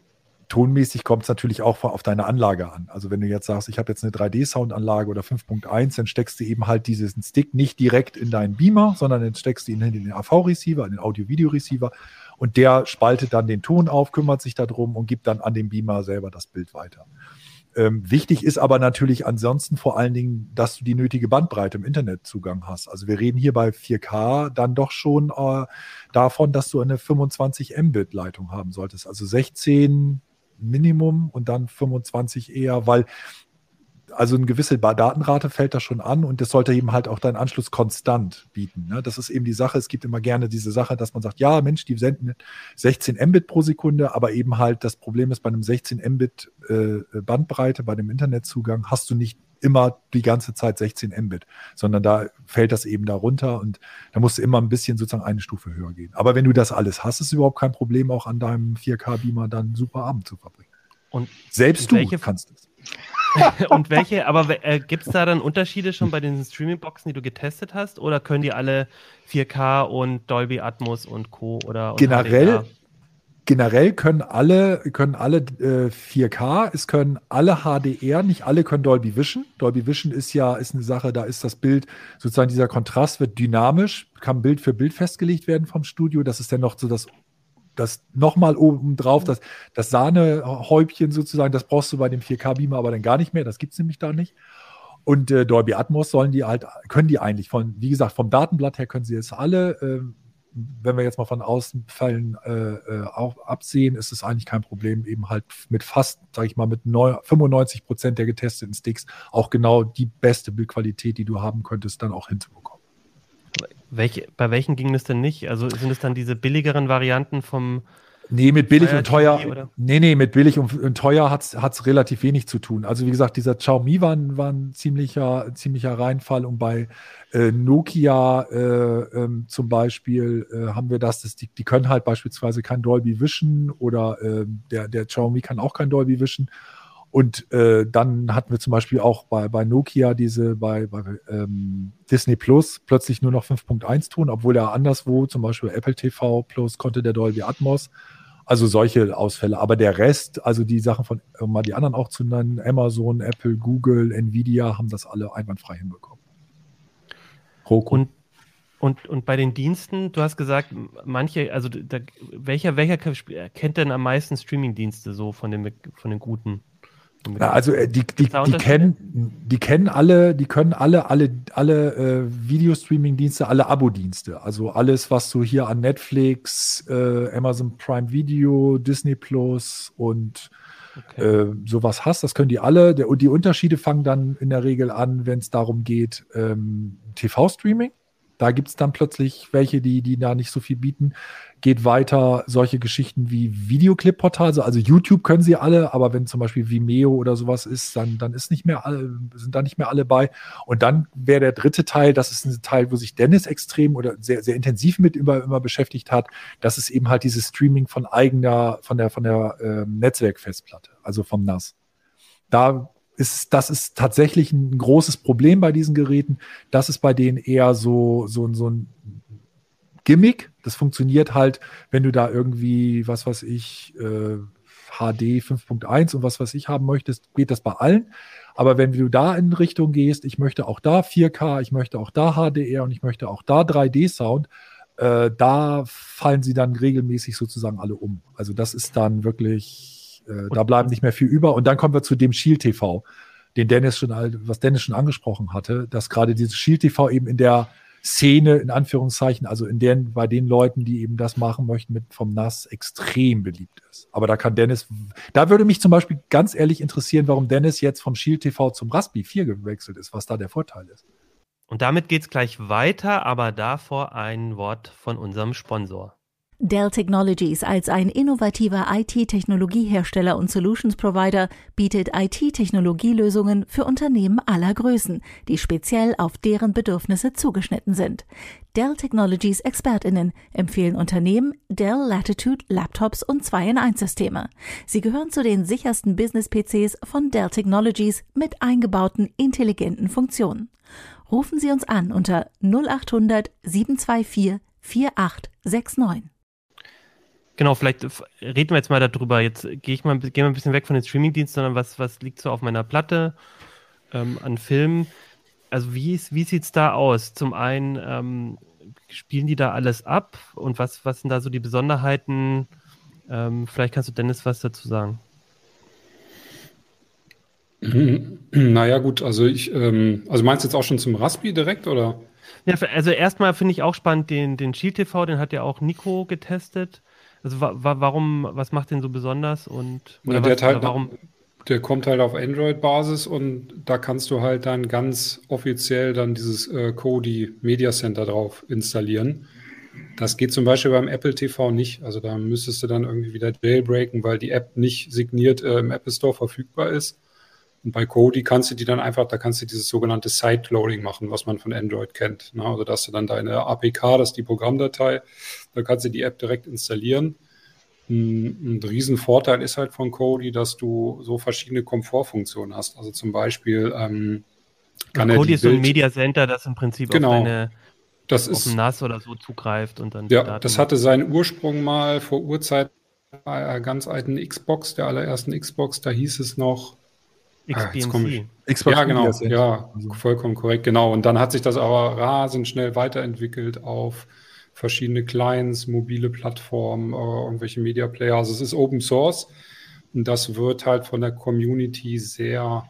tonmäßig kommt es natürlich auch auf deine Anlage an. Also wenn du jetzt sagst, ich habe jetzt eine 3D-Soundanlage oder 5.1, dann steckst du eben halt diesen Stick nicht direkt in deinen Beamer, sondern dann steckst du ihn in den AV-Receiver, in den Audio-Video-Receiver und der spaltet dann den Ton auf, kümmert sich darum und gibt dann an den Beamer selber das Bild weiter. Ähm, wichtig ist aber natürlich ansonsten vor allen Dingen, dass du die nötige Bandbreite im Internetzugang hast. Also wir reden hier bei 4K dann doch schon äh, davon, dass du eine 25 Mbit Leitung haben solltest. Also 16 Minimum und dann 25 eher, weil also eine gewisse Datenrate fällt da schon an und das sollte eben halt auch deinen Anschluss konstant bieten. Ne? Das ist eben die Sache. Es gibt immer gerne diese Sache, dass man sagt, ja, Mensch, die senden 16 Mbit pro Sekunde, aber eben halt das Problem ist, bei einem 16 Mbit äh, Bandbreite, bei dem Internetzugang, hast du nicht immer die ganze Zeit 16 Mbit, sondern da fällt das eben da runter und da musst du immer ein bisschen sozusagen eine Stufe höher gehen. Aber wenn du das alles hast, ist überhaupt kein Problem, auch an deinem 4K-Beamer dann einen super Abend zu verbringen. Und selbst du kannst es. und welche, aber äh, gibt es da dann Unterschiede schon bei den Streaming-Boxen, die du getestet hast? Oder können die alle 4K und Dolby Atmos und Co. oder generell? Generell können alle, können alle äh, 4K, es können alle HDR, nicht alle können Dolby Vision. Dolby Vision ist ja ist eine Sache, da ist das Bild, sozusagen dieser Kontrast wird dynamisch, kann Bild für Bild festgelegt werden vom Studio. Das ist dann noch so das das nochmal oben drauf, das, das Sahnehäubchen sozusagen, das brauchst du bei dem 4K-Beamer aber dann gar nicht mehr, das gibt es nämlich da nicht. Und äh, Dolby Atmos sollen die halt, können die eigentlich von, wie gesagt, vom Datenblatt her können sie es alle. Äh, wenn wir jetzt mal von Außenfällen äh, äh, auch absehen, ist es eigentlich kein Problem, eben halt mit fast, sage ich mal, mit 95 Prozent der getesteten Sticks auch genau die beste Bildqualität, die du haben könntest, dann auch hinzubekommen. Welche, bei welchen ging es denn nicht? Also sind es dann diese billigeren Varianten vom. Nee, mit billig und teuer. Nee, nee, mit billig und, und teuer hat es relativ wenig zu tun. Also, wie gesagt, dieser Xiaomi war, war ein ziemlicher, ziemlicher Reinfall und bei äh, Nokia äh, ähm, zum Beispiel äh, haben wir das, dass die, die können halt beispielsweise kein Dolby Vision oder ähm, der, der Xiaomi kann auch kein Dolby Vision. Und äh, dann hatten wir zum Beispiel auch bei, bei Nokia diese, bei, bei ähm, Disney Plus plötzlich nur noch 5.1 tun, obwohl er anderswo, zum Beispiel Apple TV Plus, konnte der Dolby Atmos. Also solche Ausfälle. Aber der Rest, also die Sachen von, um mal die anderen auch zu nennen, Amazon, Apple, Google, Nvidia haben das alle einwandfrei hinbekommen. Roku. Und, und, und bei den Diensten, du hast gesagt, manche, also da, welcher, welcher kennt denn am meisten Streaming-Dienste so von den, von den guten? Na, also äh, die, die, die, kennen, die kennen alle, die können alle, alle, alle äh, Videostreaming-Dienste, alle Abo-Dienste. Also alles, was du hier an Netflix, äh, Amazon Prime Video, Disney Plus und okay. äh, sowas hast, das können die alle. Der, und die Unterschiede fangen dann in der Regel an, wenn es darum geht, ähm, TV-Streaming. Da gibt es dann plötzlich welche, die, die da nicht so viel bieten geht weiter solche Geschichten wie Videoclip-Portale. Also YouTube können sie alle, aber wenn zum Beispiel Vimeo oder sowas ist, dann, dann ist nicht mehr alle, sind da nicht mehr alle bei. Und dann wäre der dritte Teil, das ist ein Teil, wo sich Dennis extrem oder sehr, sehr intensiv mit immer, immer beschäftigt hat. Das ist eben halt dieses Streaming von eigener, von der, von der ähm, Netzwerkfestplatte, also vom NAS. Da ist, das ist tatsächlich ein großes Problem bei diesen Geräten. Das ist bei denen eher so, so, so ein Gimmick. Das funktioniert halt, wenn du da irgendwie, was weiß ich, äh, HD 5.1 und was weiß ich haben möchtest, geht das bei allen. Aber wenn du da in Richtung gehst, ich möchte auch da 4K, ich möchte auch da HDR und ich möchte auch da 3D-Sound, äh, da fallen sie dann regelmäßig sozusagen alle um. Also das ist dann wirklich, äh, da bleiben nicht mehr viel über. Und dann kommen wir zu dem Shield TV, den Dennis schon, was Dennis schon angesprochen hatte, dass gerade dieses Shield TV eben in der Szene, in Anführungszeichen, also in deren, bei den Leuten, die eben das machen möchten, mit vom NAS extrem beliebt ist. Aber da kann Dennis, da würde mich zum Beispiel ganz ehrlich interessieren, warum Dennis jetzt vom Shield TV zum Raspi 4 gewechselt ist, was da der Vorteil ist. Und damit geht es gleich weiter, aber davor ein Wort von unserem Sponsor. Dell Technologies als ein innovativer IT-Technologiehersteller und Solutions Provider bietet IT-Technologielösungen für Unternehmen aller Größen, die speziell auf deren Bedürfnisse zugeschnitten sind. Dell Technologies Expertinnen empfehlen Unternehmen Dell Latitude Laptops und 2 in 1 Systeme. Sie gehören zu den sichersten Business-PCs von Dell Technologies mit eingebauten intelligenten Funktionen. Rufen Sie uns an unter 0800 724 4869. Genau, vielleicht reden wir jetzt mal darüber. Jetzt gehe ich mal, gehe mal ein bisschen weg von den Streamingdiensten, sondern was, was liegt so auf meiner Platte ähm, an Filmen? Also wie, wie sieht es da aus? Zum einen ähm, spielen die da alles ab und was, was sind da so die Besonderheiten? Ähm, vielleicht kannst du Dennis was dazu sagen. Naja, gut, also ich, ähm, also meinst du jetzt auch schon zum Raspi direkt oder? Ja, also erstmal finde ich auch spannend den, den Shield TV, den hat ja auch Nico getestet. Also wa warum, was macht den so besonders und oder ja, was, halt, warum? Der kommt halt auf Android-Basis und da kannst du halt dann ganz offiziell dann dieses äh, Kodi Media Center drauf installieren. Das geht zum Beispiel beim Apple TV nicht. Also da müsstest du dann irgendwie wieder jailbreaken, weil die App nicht signiert äh, im Apple Store verfügbar ist. Und bei Kodi kannst du die dann einfach, da kannst du dieses sogenannte Side-Loading machen, was man von Android kennt. Ne? Also dass du dann deine APK, das ist die Programmdatei, da kannst du die App direkt installieren. Ein, ein Riesenvorteil ist halt von Kodi, dass du so verschiedene Komfortfunktionen hast. Also zum Beispiel ähm, kann ja, Kodi ist so ein Media Center, das im Prinzip genau. auf deine das auf ist, NAS oder so zugreift und dann. Ja, das hatte seinen Ursprung mal vor Urzeit bei einer ganz alten Xbox, der allerersten Xbox, da hieß es noch XBMC. Ah, ja, genau, ja, vollkommen korrekt, genau. Und dann hat sich das aber rasend schnell weiterentwickelt auf verschiedene Clients, mobile Plattformen, äh, irgendwelche Media Player. Also es ist Open Source. Und das wird halt von der Community sehr,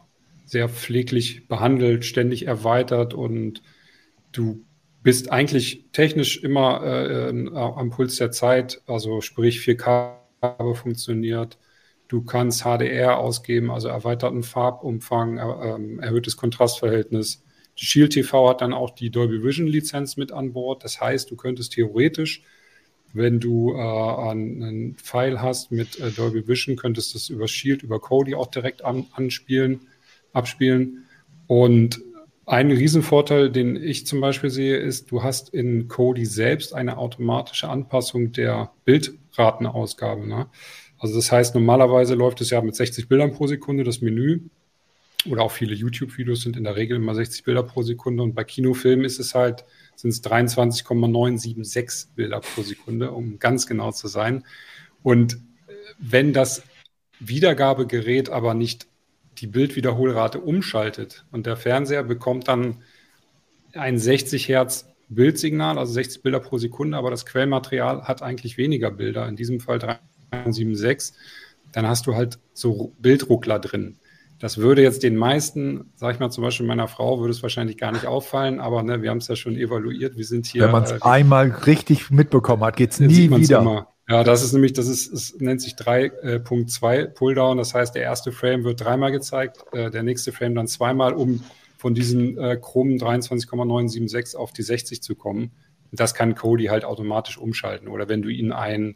sehr pfleglich behandelt, ständig erweitert. Und du bist eigentlich technisch immer äh, am Puls der Zeit, also sprich 4K funktioniert, Du kannst HDR ausgeben, also erweiterten Farbumfang, äh, erhöhtes Kontrastverhältnis. Die Shield TV hat dann auch die Dolby Vision Lizenz mit an Bord. Das heißt, du könntest theoretisch, wenn du äh, einen File hast mit äh, Dolby Vision, könntest du es über Shield, über Kodi auch direkt an, anspielen, abspielen. Und ein Riesenvorteil, den ich zum Beispiel sehe, ist, du hast in Kodi selbst eine automatische Anpassung der Bildratenausgabe. Ne? Also das heißt, normalerweise läuft es ja mit 60 Bildern pro Sekunde, das Menü. Oder auch viele YouTube-Videos sind in der Regel immer 60 Bilder pro Sekunde. Und bei Kinofilmen ist es halt, sind es 23,976 Bilder pro Sekunde, um ganz genau zu sein. Und wenn das Wiedergabegerät aber nicht die Bildwiederholrate umschaltet und der Fernseher bekommt dann ein 60 Hertz Bildsignal, also 60 Bilder pro Sekunde, aber das Quellmaterial hat eigentlich weniger Bilder, in diesem Fall 376, dann hast du halt so Bildruckler drin. Das würde jetzt den meisten, sag ich mal zum Beispiel meiner Frau, würde es wahrscheinlich gar nicht auffallen, aber ne, wir haben es ja schon evaluiert. Wir sind hier. Wenn man es äh, einmal richtig mitbekommen hat, geht es nie wieder. Immer. Ja, das ist nämlich, das ist, es nennt sich 3.2 äh, Pulldown. Das heißt, der erste Frame wird dreimal gezeigt, äh, der nächste Frame dann zweimal, um von diesen äh, krummen 23,976 auf die 60 zu kommen. Und das kann Kodi halt automatisch umschalten. Oder wenn du ihn ein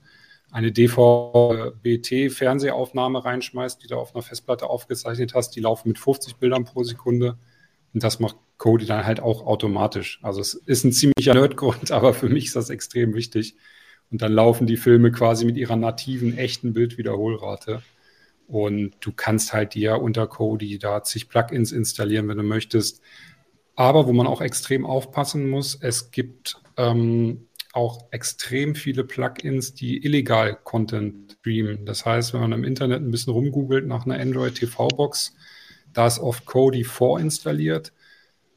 eine DVB-T-Fernsehaufnahme reinschmeißt, die du auf einer Festplatte aufgezeichnet hast, die laufen mit 50 Bildern pro Sekunde. Und das macht Kodi dann halt auch automatisch. Also es ist ein ziemlicher Nerdgrund, aber für mich ist das extrem wichtig. Und dann laufen die Filme quasi mit ihrer nativen, echten Bildwiederholrate. Und du kannst halt dir unter Kodi da zig Plugins installieren, wenn du möchtest. Aber wo man auch extrem aufpassen muss, es gibt ähm, auch extrem viele Plugins, die illegal Content streamen. Das heißt, wenn man im Internet ein bisschen rumgoogelt nach einer Android TV-Box, da ist oft Kodi vorinstalliert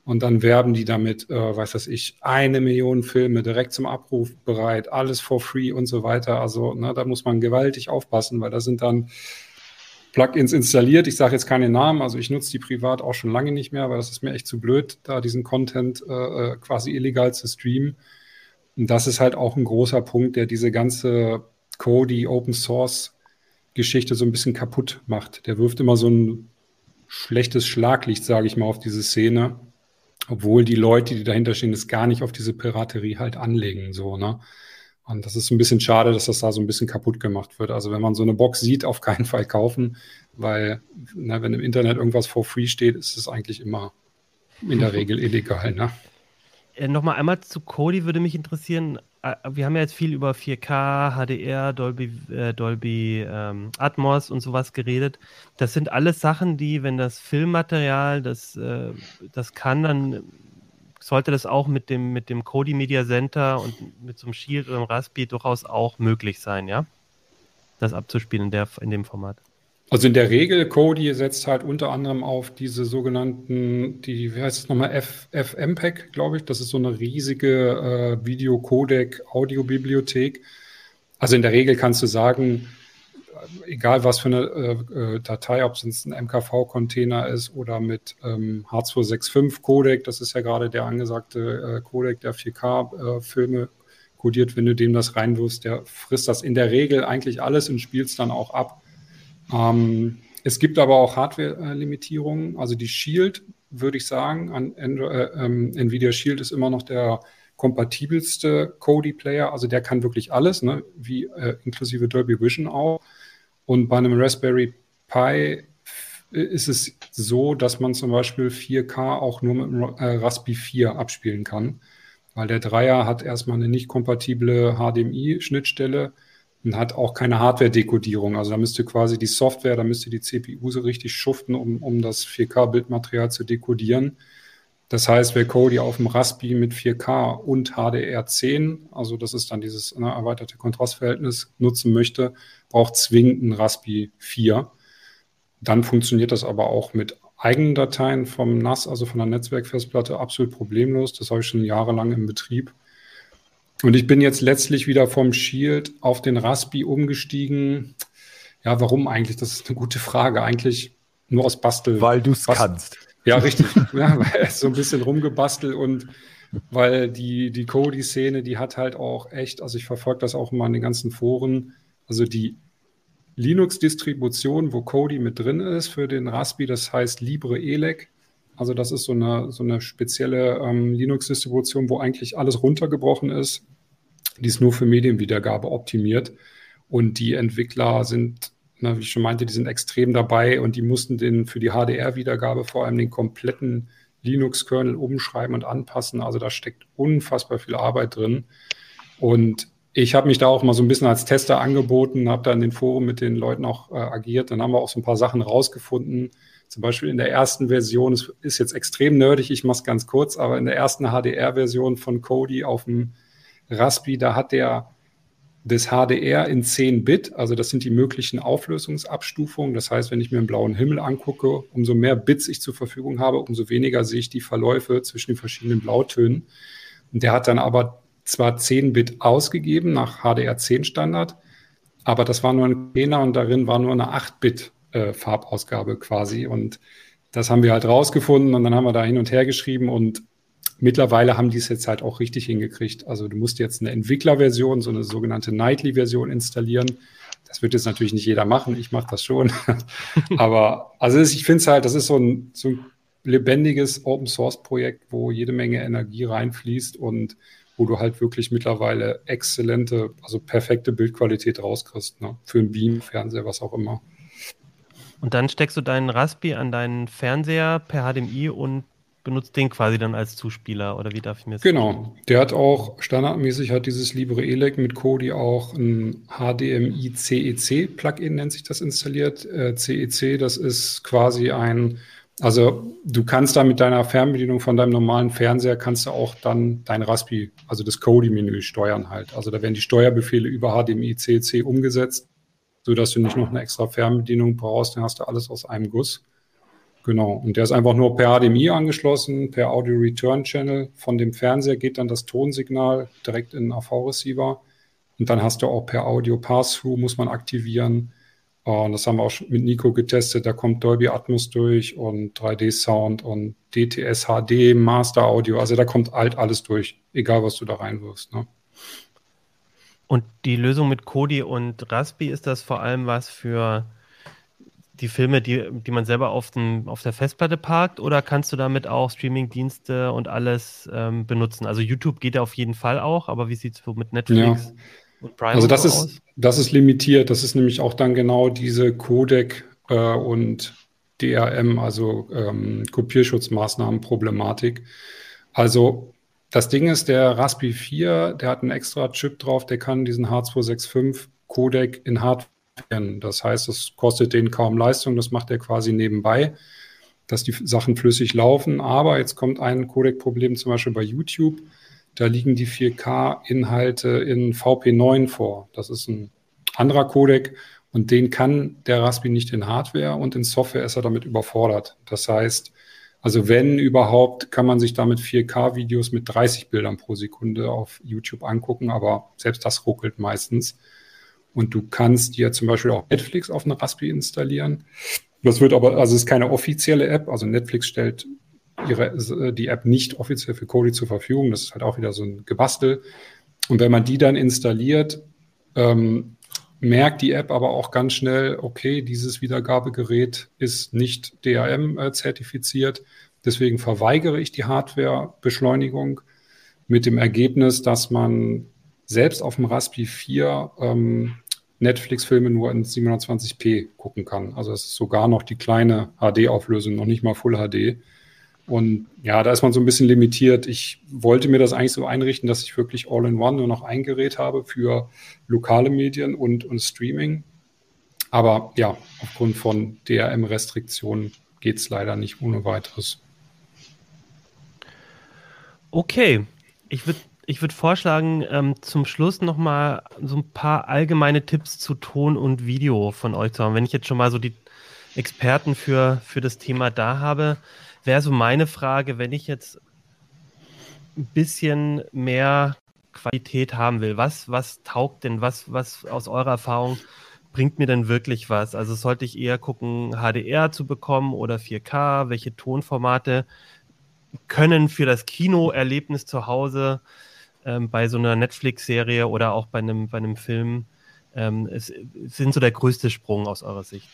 und dann werben die damit, äh, weiß das ich, eine Million Filme direkt zum Abruf bereit, alles for free und so weiter. Also ne, da muss man gewaltig aufpassen, weil da sind dann Plugins installiert. Ich sage jetzt keine Namen, also ich nutze die privat auch schon lange nicht mehr, weil das ist mir echt zu blöd, da diesen Content äh, äh quasi illegal zu streamen. Und das ist halt auch ein großer Punkt, der diese ganze Kodi Open Source Geschichte so ein bisschen kaputt macht. Der wirft immer so ein schlechtes Schlaglicht, sage ich mal, auf diese Szene, obwohl die Leute, die dahinter stehen, es gar nicht auf diese Piraterie halt anlegen, so, ne? Und das ist ein bisschen schade, dass das da so ein bisschen kaputt gemacht wird. Also wenn man so eine Box sieht, auf keinen Fall kaufen, weil ne, wenn im Internet irgendwas for free steht, ist es eigentlich immer in der Regel illegal. Ne? Äh, Nochmal einmal zu Kodi würde mich interessieren. Äh, wir haben ja jetzt viel über 4K, HDR, Dolby, äh, Dolby ähm, Atmos und sowas geredet. Das sind alles Sachen, die, wenn das Filmmaterial das, äh, das kann, dann sollte das auch mit dem, mit dem Kodi Media Center und mit so einem Shield oder einem Raspi durchaus auch möglich sein, ja? Das abzuspielen in, der, in dem Format. Also in der Regel, Kodi setzt halt unter anderem auf diese sogenannten, die, wie heißt es nochmal, FMPEG, glaube ich. Das ist so eine riesige äh, Videocodec-Audiobibliothek. Also in der Regel kannst du sagen, egal was für eine äh, äh Datei, ob es ein MKV-Container ist oder mit ähm, H265 Codec, das ist ja gerade der angesagte äh, Codec, der 4K-Filme äh, kodiert, wenn du dem das reinwirfst, der frisst das in der Regel eigentlich alles und spielt es dann auch ab. Ähm, es gibt aber auch Hardware-Limitierungen. Also die Shield, würde ich sagen, an Android, äh, ähm, Nvidia Shield ist immer noch der kompatibelste Kodi-Player. Also der kann wirklich alles, ne? wie äh, inklusive Dolby Vision auch. Und bei einem Raspberry Pi ist es so, dass man zum Beispiel 4K auch nur mit einem äh, Raspi 4 abspielen kann, weil der Dreier hat erstmal eine nicht kompatible HDMI-Schnittstelle und hat auch keine Hardware-Dekodierung. Also da müsste quasi die Software, da müsste die CPU so richtig schuften, um, um das 4K-Bildmaterial zu dekodieren. Das heißt, wer Kodi auf dem Raspi mit 4K und HDR10, also das ist dann dieses ne, erweiterte Kontrastverhältnis, nutzen möchte, braucht zwingend ein Raspi 4. Dann funktioniert das aber auch mit eigenen Dateien vom NAS, also von der Netzwerkfestplatte, absolut problemlos. Das habe ich schon jahrelang im Betrieb. Und ich bin jetzt letztlich wieder vom Shield auf den Raspi umgestiegen. Ja, warum eigentlich? Das ist eine gute Frage. Eigentlich nur aus Bastel. Weil du es kannst. Ja, richtig. ja, weil so ein bisschen rumgebastelt und weil die, die Cody-Szene, die hat halt auch echt, also ich verfolge das auch immer in den ganzen Foren, also die Linux-Distribution, wo Kodi mit drin ist für den Raspi, das heißt LibreELEC. Also das ist so eine, so eine spezielle ähm, Linux-Distribution, wo eigentlich alles runtergebrochen ist. Die ist nur für Medienwiedergabe optimiert. Und die Entwickler sind, na, wie ich schon meinte, die sind extrem dabei und die mussten den für die HDR-Wiedergabe vor allem den kompletten Linux-Kernel umschreiben und anpassen. Also da steckt unfassbar viel Arbeit drin. Und ich habe mich da auch mal so ein bisschen als Tester angeboten, habe da in den Foren mit den Leuten auch äh, agiert. Dann haben wir auch so ein paar Sachen rausgefunden, zum Beispiel in der ersten Version, es ist jetzt extrem nerdig, ich mache es ganz kurz, aber in der ersten HDR-Version von Kodi auf dem Raspi, da hat der des HDR in 10 Bit, also das sind die möglichen Auflösungsabstufungen. Das heißt, wenn ich mir einen blauen Himmel angucke, umso mehr Bits ich zur Verfügung habe, umso weniger sehe ich die Verläufe zwischen den verschiedenen Blautönen. Und der hat dann aber zwar 10 Bit ausgegeben nach HDR10 Standard, aber das war nur ein Zehner und darin war nur eine 8 Bit äh, Farbausgabe quasi. Und das haben wir halt rausgefunden und dann haben wir da hin und her geschrieben und Mittlerweile haben die es jetzt halt auch richtig hingekriegt. Also du musst jetzt eine Entwicklerversion, so eine sogenannte Nightly-Version installieren. Das wird jetzt natürlich nicht jeder machen. Ich mache das schon. Aber also ich finde es halt, das ist so ein, so ein lebendiges Open Source Projekt, wo jede Menge Energie reinfließt und wo du halt wirklich mittlerweile exzellente, also perfekte Bildqualität rauskriegst, ne? Für einen Beam, Fernseher, was auch immer. Und dann steckst du deinen Raspi an deinen Fernseher per HDMI und benutzt den quasi dann als Zuspieler oder wie darf ich mir das Genau, vorstellen? der hat auch standardmäßig hat dieses Libre Elec mit Kodi auch ein HDMI CEC Plugin nennt sich das installiert. Äh, CEC, das ist quasi ein also du kannst da mit deiner Fernbedienung von deinem normalen Fernseher kannst du auch dann dein Raspi, also das Kodi-Menü steuern halt. Also da werden die Steuerbefehle über HDMI CEC umgesetzt, sodass du nicht noch eine extra Fernbedienung brauchst, dann hast du alles aus einem Guss. Genau, und der ist einfach nur per HDMI angeschlossen, per Audio Return Channel. Von dem Fernseher geht dann das Tonsignal direkt in den AV-Receiver. Und dann hast du auch per Audio Pass-Through, muss man aktivieren. Und das haben wir auch mit Nico getestet. Da kommt Dolby Atmos durch und 3D-Sound und DTS HD, Master Audio. Also da kommt halt alles durch, egal was du da reinwirfst. Ne? Und die Lösung mit Kodi und Raspi, ist das vor allem was für die Filme, die, die man selber auf, dem, auf der Festplatte parkt, oder kannst du damit auch Streaming-Dienste und alles ähm, benutzen? Also YouTube geht ja auf jeden Fall auch, aber wie sieht es mit Netflix ja. und Prime also das so ist, aus? Das ist limitiert. Das ist nämlich auch dann genau diese Codec äh, und DRM, also ähm, Kopierschutzmaßnahmen-Problematik. Also das Ding ist, der Raspi 4, der hat einen extra Chip drauf, der kann diesen H265 Codec in Hardware das heißt, es kostet den kaum Leistung, das macht er quasi nebenbei, dass die Sachen flüssig laufen. Aber jetzt kommt ein Codec-Problem zum Beispiel bei YouTube. Da liegen die 4K-Inhalte in VP9 vor. Das ist ein anderer Codec und den kann der Raspi nicht in Hardware und in Software ist er damit überfordert. Das heißt, also wenn überhaupt, kann man sich damit 4K-Videos mit 30 Bildern pro Sekunde auf YouTube angucken, aber selbst das ruckelt meistens. Und du kannst dir zum Beispiel auch Netflix auf eine Raspi installieren. Das wird aber, also es ist keine offizielle App. Also Netflix stellt ihre, die App nicht offiziell für Kodi zur Verfügung. Das ist halt auch wieder so ein Gebastel. Und wenn man die dann installiert, ähm, merkt die App aber auch ganz schnell, okay, dieses Wiedergabegerät ist nicht DRM-zertifiziert. Äh, Deswegen verweigere ich die Hardware-Beschleunigung mit dem Ergebnis, dass man selbst auf dem Raspi 4 ähm, Netflix-Filme nur in 720p gucken kann. Also es ist sogar noch die kleine HD-Auflösung, noch nicht mal Full HD. Und ja, da ist man so ein bisschen limitiert. Ich wollte mir das eigentlich so einrichten, dass ich wirklich All-in-One nur noch ein Gerät habe für lokale Medien und, und Streaming. Aber ja, aufgrund von DRM-Restriktionen geht es leider nicht ohne weiteres. Okay, ich würde ich würde vorschlagen, ähm, zum Schluss nochmal so ein paar allgemeine Tipps zu Ton und Video von euch zu haben. Wenn ich jetzt schon mal so die Experten für, für das Thema da habe, wäre so meine Frage, wenn ich jetzt ein bisschen mehr Qualität haben will, was, was taugt denn, was, was aus eurer Erfahrung bringt mir denn wirklich was? Also sollte ich eher gucken, HDR zu bekommen oder 4K, welche Tonformate können für das Kinoerlebnis zu Hause ähm, bei so einer Netflix-Serie oder auch bei einem, bei einem Film ähm, es, sind so der größte Sprung aus eurer Sicht?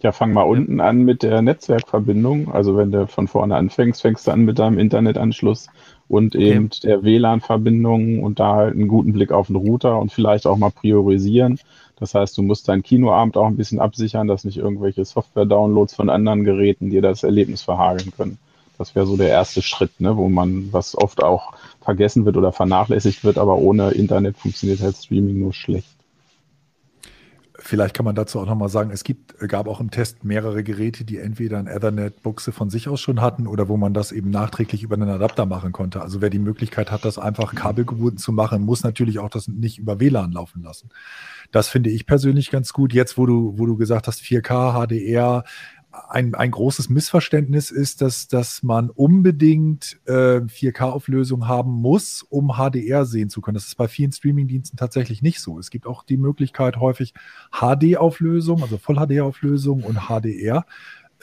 Ja, fang mal ja. unten an mit der Netzwerkverbindung. Also wenn du von vorne anfängst, fängst du an mit deinem Internetanschluss und okay. eben der WLAN-Verbindung und da halt einen guten Blick auf den Router und vielleicht auch mal priorisieren. Das heißt, du musst deinen Kinoabend auch ein bisschen absichern, dass nicht irgendwelche Software-Downloads von anderen Geräten dir das Erlebnis verhageln können. Das wäre so der erste Schritt, ne, wo man, was oft auch vergessen wird oder vernachlässigt wird, aber ohne Internet funktioniert halt Streaming nur schlecht. Vielleicht kann man dazu auch nochmal sagen, es gibt, gab auch im Test mehrere Geräte, die entweder ein Ethernet-Buchse von sich aus schon hatten oder wo man das eben nachträglich über einen Adapter machen konnte. Also wer die Möglichkeit hat, das einfach kabelgebunden zu machen, muss natürlich auch das nicht über WLAN laufen lassen. Das finde ich persönlich ganz gut. Jetzt, wo du, wo du gesagt hast, 4K, HDR, ein, ein großes Missverständnis ist, dass, dass man unbedingt äh, 4K-Auflösung haben muss, um HDR sehen zu können. Das ist bei vielen Streaming-Diensten tatsächlich nicht so. Es gibt auch die Möglichkeit häufig HD-Auflösung, also Voll-HD-Auflösung und HDR.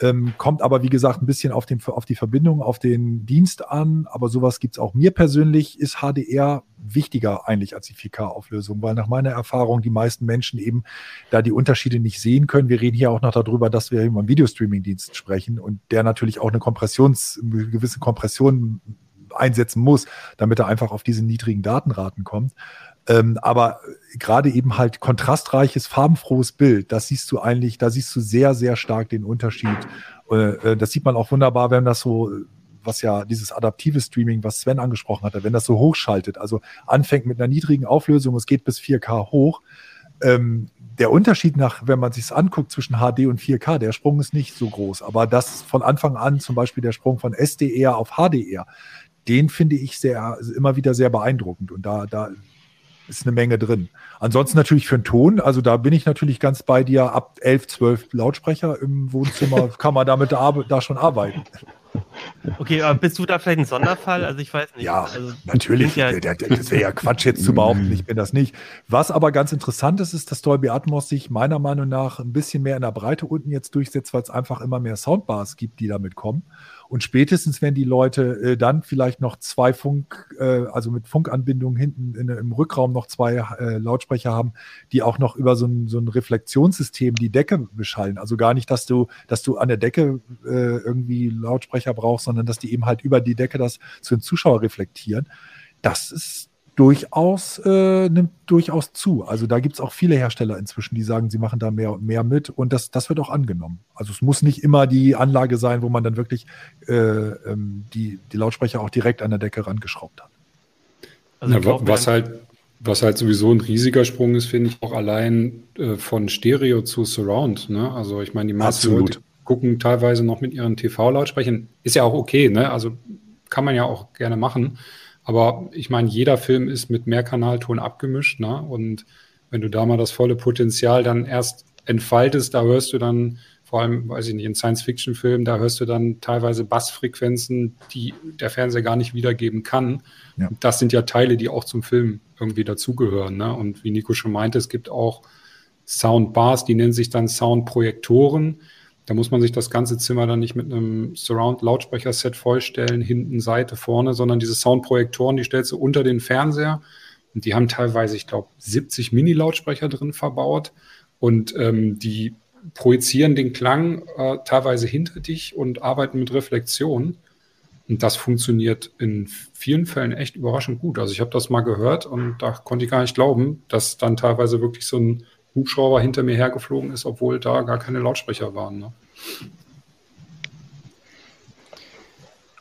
Ähm, kommt aber, wie gesagt, ein bisschen auf, den, auf die Verbindung, auf den Dienst an. Aber sowas gibt's auch. Mir persönlich ist HDR wichtiger eigentlich als die 4K-Auflösung, weil nach meiner Erfahrung die meisten Menschen eben da die Unterschiede nicht sehen können. Wir reden hier auch noch darüber, dass wir über einen Videostreaming-Dienst sprechen und der natürlich auch eine Kompressions, eine gewisse Kompression einsetzen muss, damit er einfach auf diese niedrigen Datenraten kommt. Ähm, aber gerade eben halt kontrastreiches, farbenfrohes Bild, das siehst du eigentlich, da siehst du sehr, sehr stark den Unterschied. Äh, das sieht man auch wunderbar, wenn das so, was ja dieses adaptive Streaming, was Sven angesprochen hatte, wenn das so hochschaltet, also anfängt mit einer niedrigen Auflösung, es geht bis 4K hoch. Ähm, der Unterschied nach, wenn man sich anguckt zwischen HD und 4K, der Sprung ist nicht so groß, aber das von Anfang an, zum Beispiel der Sprung von SDR auf HDR, den finde ich sehr, immer wieder sehr beeindruckend. Und da, da ist eine Menge drin. Ansonsten natürlich für den Ton, also da bin ich natürlich ganz bei dir, ab 11, 12 Lautsprecher im Wohnzimmer kann man damit da schon arbeiten. Okay, aber bist du da vielleicht ein Sonderfall? Also ich weiß nicht. Ja, also, natürlich. Ja das wäre ja Quatsch jetzt zu behaupten, ich bin das nicht. Was aber ganz interessant ist, ist, dass Dolby Atmos sich meiner Meinung nach ein bisschen mehr in der Breite unten jetzt durchsetzt, weil es einfach immer mehr Soundbars gibt, die damit kommen. Und spätestens, wenn die Leute äh, dann vielleicht noch zwei Funk, äh, also mit Funkanbindungen hinten in, im Rückraum noch zwei äh, Lautsprecher haben, die auch noch über so ein, so ein Reflexionssystem die Decke beschallen. Also gar nicht, dass du, dass du an der Decke äh, irgendwie Lautsprecher brauchst, sondern dass die eben halt über die Decke das zu den Zuschauer reflektieren. Das ist durchaus, äh, nimmt durchaus zu. Also da gibt es auch viele Hersteller inzwischen, die sagen, sie machen da mehr und mehr mit und das, das wird auch angenommen. Also es muss nicht immer die Anlage sein, wo man dann wirklich äh, ähm, die, die Lautsprecher auch direkt an der Decke rangeschraubt hat. Also ja, was halt was halt sowieso ein riesiger Sprung ist, finde ich auch allein äh, von Stereo zu Surround. Ne? Also ich meine, die meisten. Leute gucken teilweise noch mit ihren TV-Lautsprechern. Ist ja auch okay, ne? Also kann man ja auch gerne machen. Aber ich meine, jeder Film ist mit Mehrkanalton abgemischt, ne? Und wenn du da mal das volle Potenzial dann erst entfaltest, da hörst du dann, vor allem, weiß ich nicht, in Science-Fiction-Filmen, da hörst du dann teilweise Bassfrequenzen, die der Fernseher gar nicht wiedergeben kann. Ja. Das sind ja Teile, die auch zum Film irgendwie dazugehören. Ne? Und wie Nico schon meinte, es gibt auch Soundbars, die nennen sich dann Soundprojektoren. Da muss man sich das ganze Zimmer dann nicht mit einem Surround-Lautsprecher-Set vollstellen, hinten, Seite, vorne, sondern diese Soundprojektoren, die stellst du unter den Fernseher. Und die haben teilweise, ich glaube, 70 Mini-Lautsprecher drin verbaut. Und ähm, die projizieren den Klang äh, teilweise hinter dich und arbeiten mit Reflexion. Und das funktioniert in vielen Fällen echt überraschend gut. Also ich habe das mal gehört und da konnte ich gar nicht glauben, dass dann teilweise wirklich so ein Hubschrauber hinter mir hergeflogen ist, obwohl da gar keine Lautsprecher waren. Ne?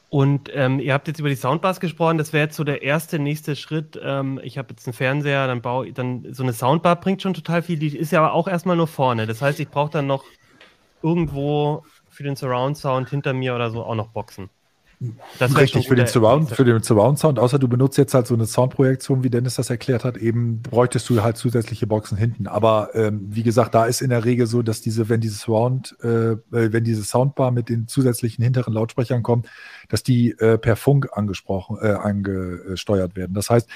Und ähm, ihr habt jetzt über die Soundbars gesprochen, das wäre jetzt so der erste nächste Schritt. Ähm, ich habe jetzt einen Fernseher, dann baue dann so eine Soundbar bringt schon total viel, die ist ja aber auch erstmal nur vorne. Das heißt, ich brauche dann noch irgendwo für den Surround Sound hinter mir oder so auch noch Boxen. Das Richtig, für den, Surround, für den Surround Sound, außer du benutzt jetzt halt so eine Soundprojektion, wie Dennis das erklärt hat, eben bräuchtest du halt zusätzliche Boxen hinten. Aber ähm, wie gesagt, da ist in der Regel so, dass diese, wenn diese Surround, äh, wenn diese Soundbar mit den zusätzlichen hinteren Lautsprechern kommt, dass die äh, per Funk angesprochen, äh, angesteuert werden. Das heißt,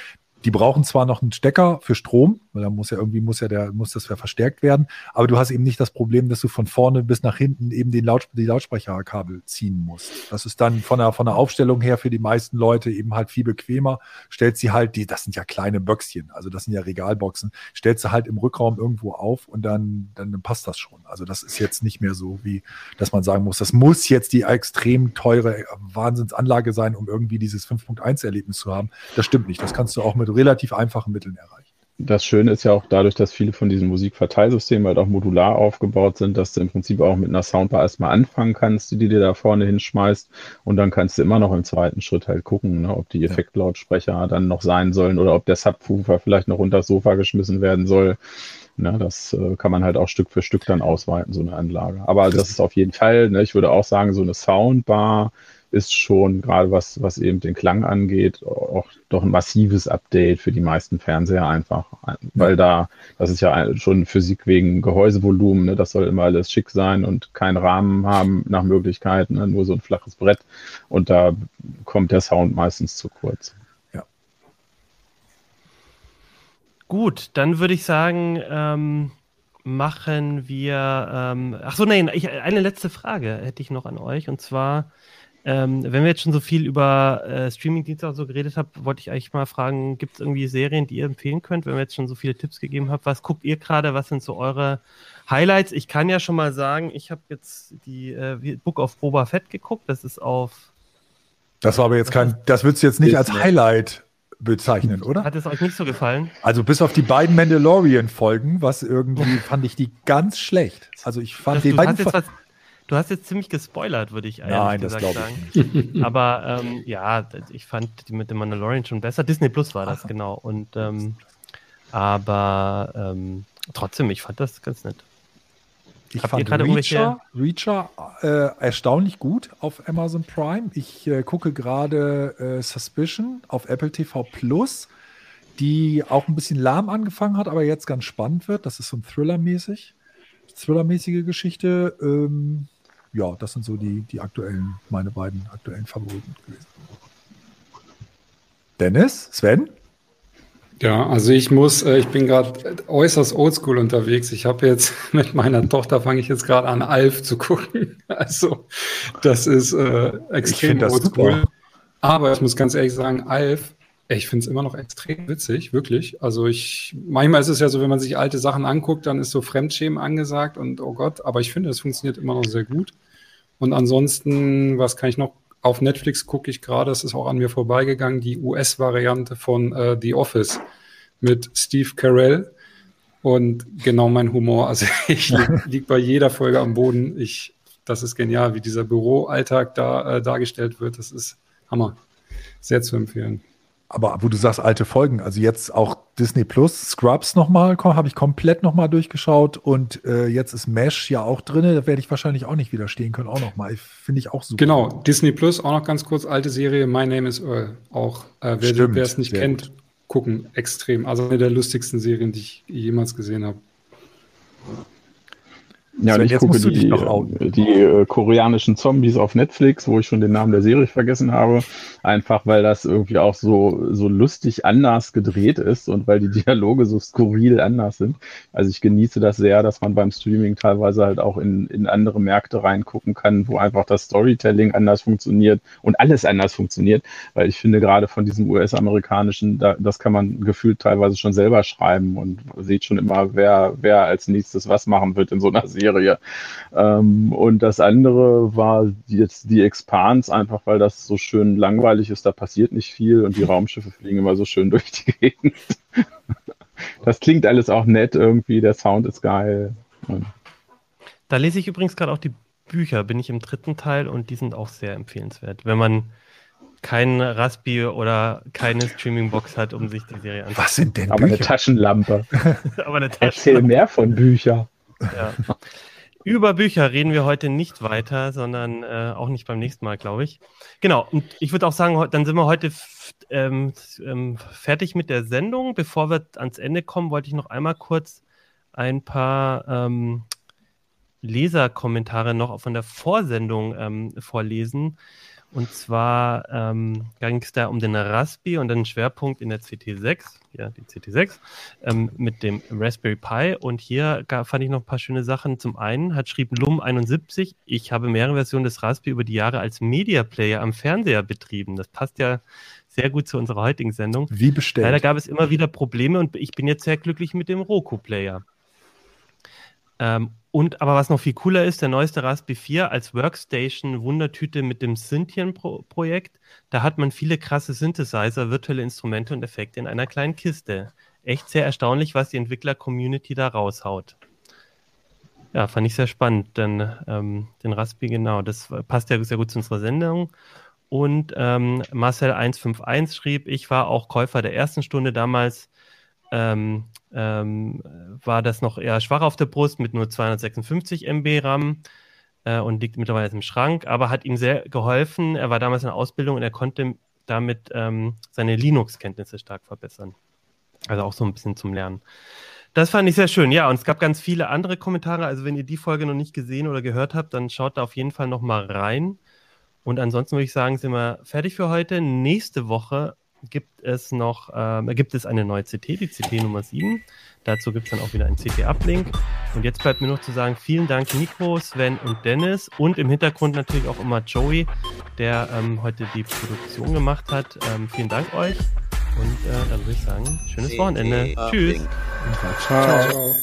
die brauchen zwar noch einen Stecker für Strom, weil da muss ja irgendwie muss ja der muss das ja verstärkt werden, aber du hast eben nicht das Problem, dass du von vorne bis nach hinten eben den Laut, die Lautsprecherkabel ziehen musst. Das ist dann von der von der Aufstellung her für die meisten Leute eben halt viel bequemer. Stellt sie halt die, das sind ja kleine Böckschen, also das sind ja Regalboxen, stellst sie halt im Rückraum irgendwo auf und dann dann passt das schon. Also das ist jetzt nicht mehr so wie, dass man sagen muss, das muss jetzt die extrem teure Wahnsinnsanlage sein, um irgendwie dieses 5.1 Erlebnis zu haben. Das stimmt nicht. Das kannst du auch mit relativ einfachen Mitteln erreichen. Das Schöne ist ja auch dadurch, dass viele von diesen Musikverteilsystemen halt auch modular aufgebaut sind, dass du im Prinzip auch mit einer Soundbar erstmal anfangen kannst, die dir da vorne hinschmeißt. Und dann kannst du immer noch im zweiten Schritt halt gucken, ne, ob die Effektlautsprecher dann noch sein sollen oder ob der Subwoofer vielleicht noch unter das Sofa geschmissen werden soll. Ne, das äh, kann man halt auch Stück für Stück dann ausweiten, so eine Anlage. Aber das ist auf jeden Fall, ne, ich würde auch sagen, so eine Soundbar ist schon, gerade was, was eben den Klang angeht, auch doch ein massives Update für die meisten Fernseher einfach. Weil da, das ist ja schon Physik wegen Gehäusevolumen, ne? das soll immer alles schick sein und keinen Rahmen haben nach Möglichkeit, ne? nur so ein flaches Brett. Und da kommt der Sound meistens zu kurz. Ja. Gut, dann würde ich sagen, ähm, machen wir. Ähm, ach so, nein, ich, eine letzte Frage hätte ich noch an euch und zwar ähm, wenn wir jetzt schon so viel über äh, Streamingdienste und so geredet haben, wollte ich eigentlich mal fragen, gibt es irgendwie Serien, die ihr empfehlen könnt, wenn wir jetzt schon so viele Tipps gegeben haben? Was guckt ihr gerade? Was sind so eure Highlights? Ich kann ja schon mal sagen, ich habe jetzt die äh, Book of Boba Fett geguckt. Das ist auf. Das war aber jetzt kein, das würdest du jetzt nicht als Highlight bezeichnen, oder? Hat es euch nicht so gefallen? Also bis auf die beiden Mandalorian-Folgen, was irgendwie fand ich die ganz schlecht. Also ich fand das, die beiden. Du hast jetzt ziemlich gespoilert, würde ich eigentlich Nein, das glaube ich. Aber ähm, ja, ich fand die mit dem Mandalorian schon besser. Disney Plus war das, Aha. genau. Und ähm, aber ähm, trotzdem, ich fand das ganz nett. Ich Habt fand Reacher, Reacher äh, erstaunlich gut auf Amazon Prime. Ich äh, gucke gerade äh, Suspicion auf Apple TV Plus, die auch ein bisschen lahm angefangen hat, aber jetzt ganz spannend wird. Das ist so ein Thriller-mäßig. Thriller-mäßige Geschichte. Ähm, ja, das sind so die, die aktuellen, meine beiden aktuellen Favoriten gewesen. Dennis, Sven? Ja, also ich muss, äh, ich bin gerade äußerst oldschool unterwegs. Ich habe jetzt mit meiner Tochter fange ich jetzt gerade an, Alf zu gucken. Also das ist äh, extrem oldschool. Aber ich muss ganz ehrlich sagen, Alf ich finde es immer noch extrem witzig, wirklich. Also ich, manchmal ist es ja so, wenn man sich alte Sachen anguckt, dann ist so Fremdschämen angesagt und oh Gott, aber ich finde, es funktioniert immer noch sehr gut. Und ansonsten, was kann ich noch? Auf Netflix gucke ich gerade, das ist auch an mir vorbeigegangen, die US-Variante von äh, The Office mit Steve Carell. Und genau mein Humor. Also ich liege lieg bei jeder Folge am Boden. Ich, das ist genial, wie dieser Büroalltag da äh, dargestellt wird. Das ist Hammer. Sehr zu empfehlen aber wo du sagst, alte Folgen, also jetzt auch Disney Plus, Scrubs nochmal, habe ich komplett nochmal durchgeschaut und äh, jetzt ist Mesh ja auch drin, da werde ich wahrscheinlich auch nicht widerstehen können, auch nochmal. Finde ich auch super. Genau, Disney Plus, auch noch ganz kurz, alte Serie, My Name is Earl. Auch, äh, wer es nicht kennt, gut. gucken, extrem. Also eine der lustigsten Serien, die ich jemals gesehen habe. Ja, und ich gucke die, die, die äh, koreanischen Zombies auf Netflix, wo ich schon den Namen der Serie vergessen habe. Einfach weil das irgendwie auch so, so lustig anders gedreht ist und weil die Dialoge so skurril anders sind. Also ich genieße das sehr, dass man beim Streaming teilweise halt auch in, in andere Märkte reingucken kann, wo einfach das Storytelling anders funktioniert und alles anders funktioniert. Weil ich finde gerade von diesem US-amerikanischen, da, das kann man gefühlt teilweise schon selber schreiben und sieht schon immer, wer, wer als nächstes was machen wird in so einer Serie. Serie. Ähm, und das andere war jetzt die Expans, einfach weil das so schön langweilig ist, da passiert nicht viel und die Raumschiffe fliegen immer so schön durch die Gegend. das klingt alles auch nett irgendwie, der Sound ist geil. Da lese ich übrigens gerade auch die Bücher, bin ich im dritten Teil und die sind auch sehr empfehlenswert. Wenn man kein Raspi oder keine Streamingbox hat, um sich die Serie anzuschauen. Was sind denn Aber Bücher? eine Taschenlampe. Aber eine Taschenlampe. Erzähl mehr von Büchern. Ja. Über Bücher reden wir heute nicht weiter, sondern äh, auch nicht beim nächsten Mal, glaube ich. Genau, und ich würde auch sagen, dann sind wir heute ähm, ähm, fertig mit der Sendung. Bevor wir ans Ende kommen, wollte ich noch einmal kurz ein paar ähm, Leserkommentare noch von der Vorsendung ähm, vorlesen. Und zwar ähm, ging es da um den Raspi und den Schwerpunkt in der CT6, ja, die CT6, ähm, mit dem Raspberry Pi. Und hier gab, fand ich noch ein paar schöne Sachen. Zum einen hat schrieb Lum71, ich habe mehrere Versionen des Raspi über die Jahre als Media Player am Fernseher betrieben. Das passt ja sehr gut zu unserer heutigen Sendung. Wie bestellt. Leider gab es immer wieder Probleme und ich bin jetzt sehr glücklich mit dem Roku Player. Ähm, und aber was noch viel cooler ist, der neueste Raspberry 4 als Workstation Wundertüte mit dem Synthian-Projekt. Da hat man viele krasse Synthesizer, virtuelle Instrumente und Effekte in einer kleinen Kiste. Echt sehr erstaunlich, was die Entwickler-Community da raushaut. Ja, fand ich sehr spannend, denn ähm, den Raspberry, genau, das passt ja sehr gut zu unserer Sendung. Und ähm, Marcel151 schrieb, ich war auch Käufer der ersten Stunde damals ähm, ähm, war das noch eher schwach auf der Brust mit nur 256 MB RAM äh, und liegt mittlerweile im Schrank, aber hat ihm sehr geholfen. Er war damals in der Ausbildung und er konnte damit ähm, seine Linux-Kenntnisse stark verbessern. Also auch so ein bisschen zum Lernen. Das fand ich sehr schön. Ja, und es gab ganz viele andere Kommentare. Also wenn ihr die Folge noch nicht gesehen oder gehört habt, dann schaut da auf jeden Fall noch mal rein. Und ansonsten würde ich sagen, sind wir fertig für heute. Nächste Woche gibt es noch, äh, gibt es eine neue CT, die CT Nummer 7. Dazu gibt es dann auch wieder einen CT-Uplink. Und jetzt bleibt mir noch zu sagen, vielen Dank Nico, Sven und Dennis und im Hintergrund natürlich auch immer Joey, der ähm, heute die Produktion gemacht hat. Ähm, vielen Dank euch und äh, dann würde ich sagen, schönes Wochenende. Tschüss. Ciao. Ciao.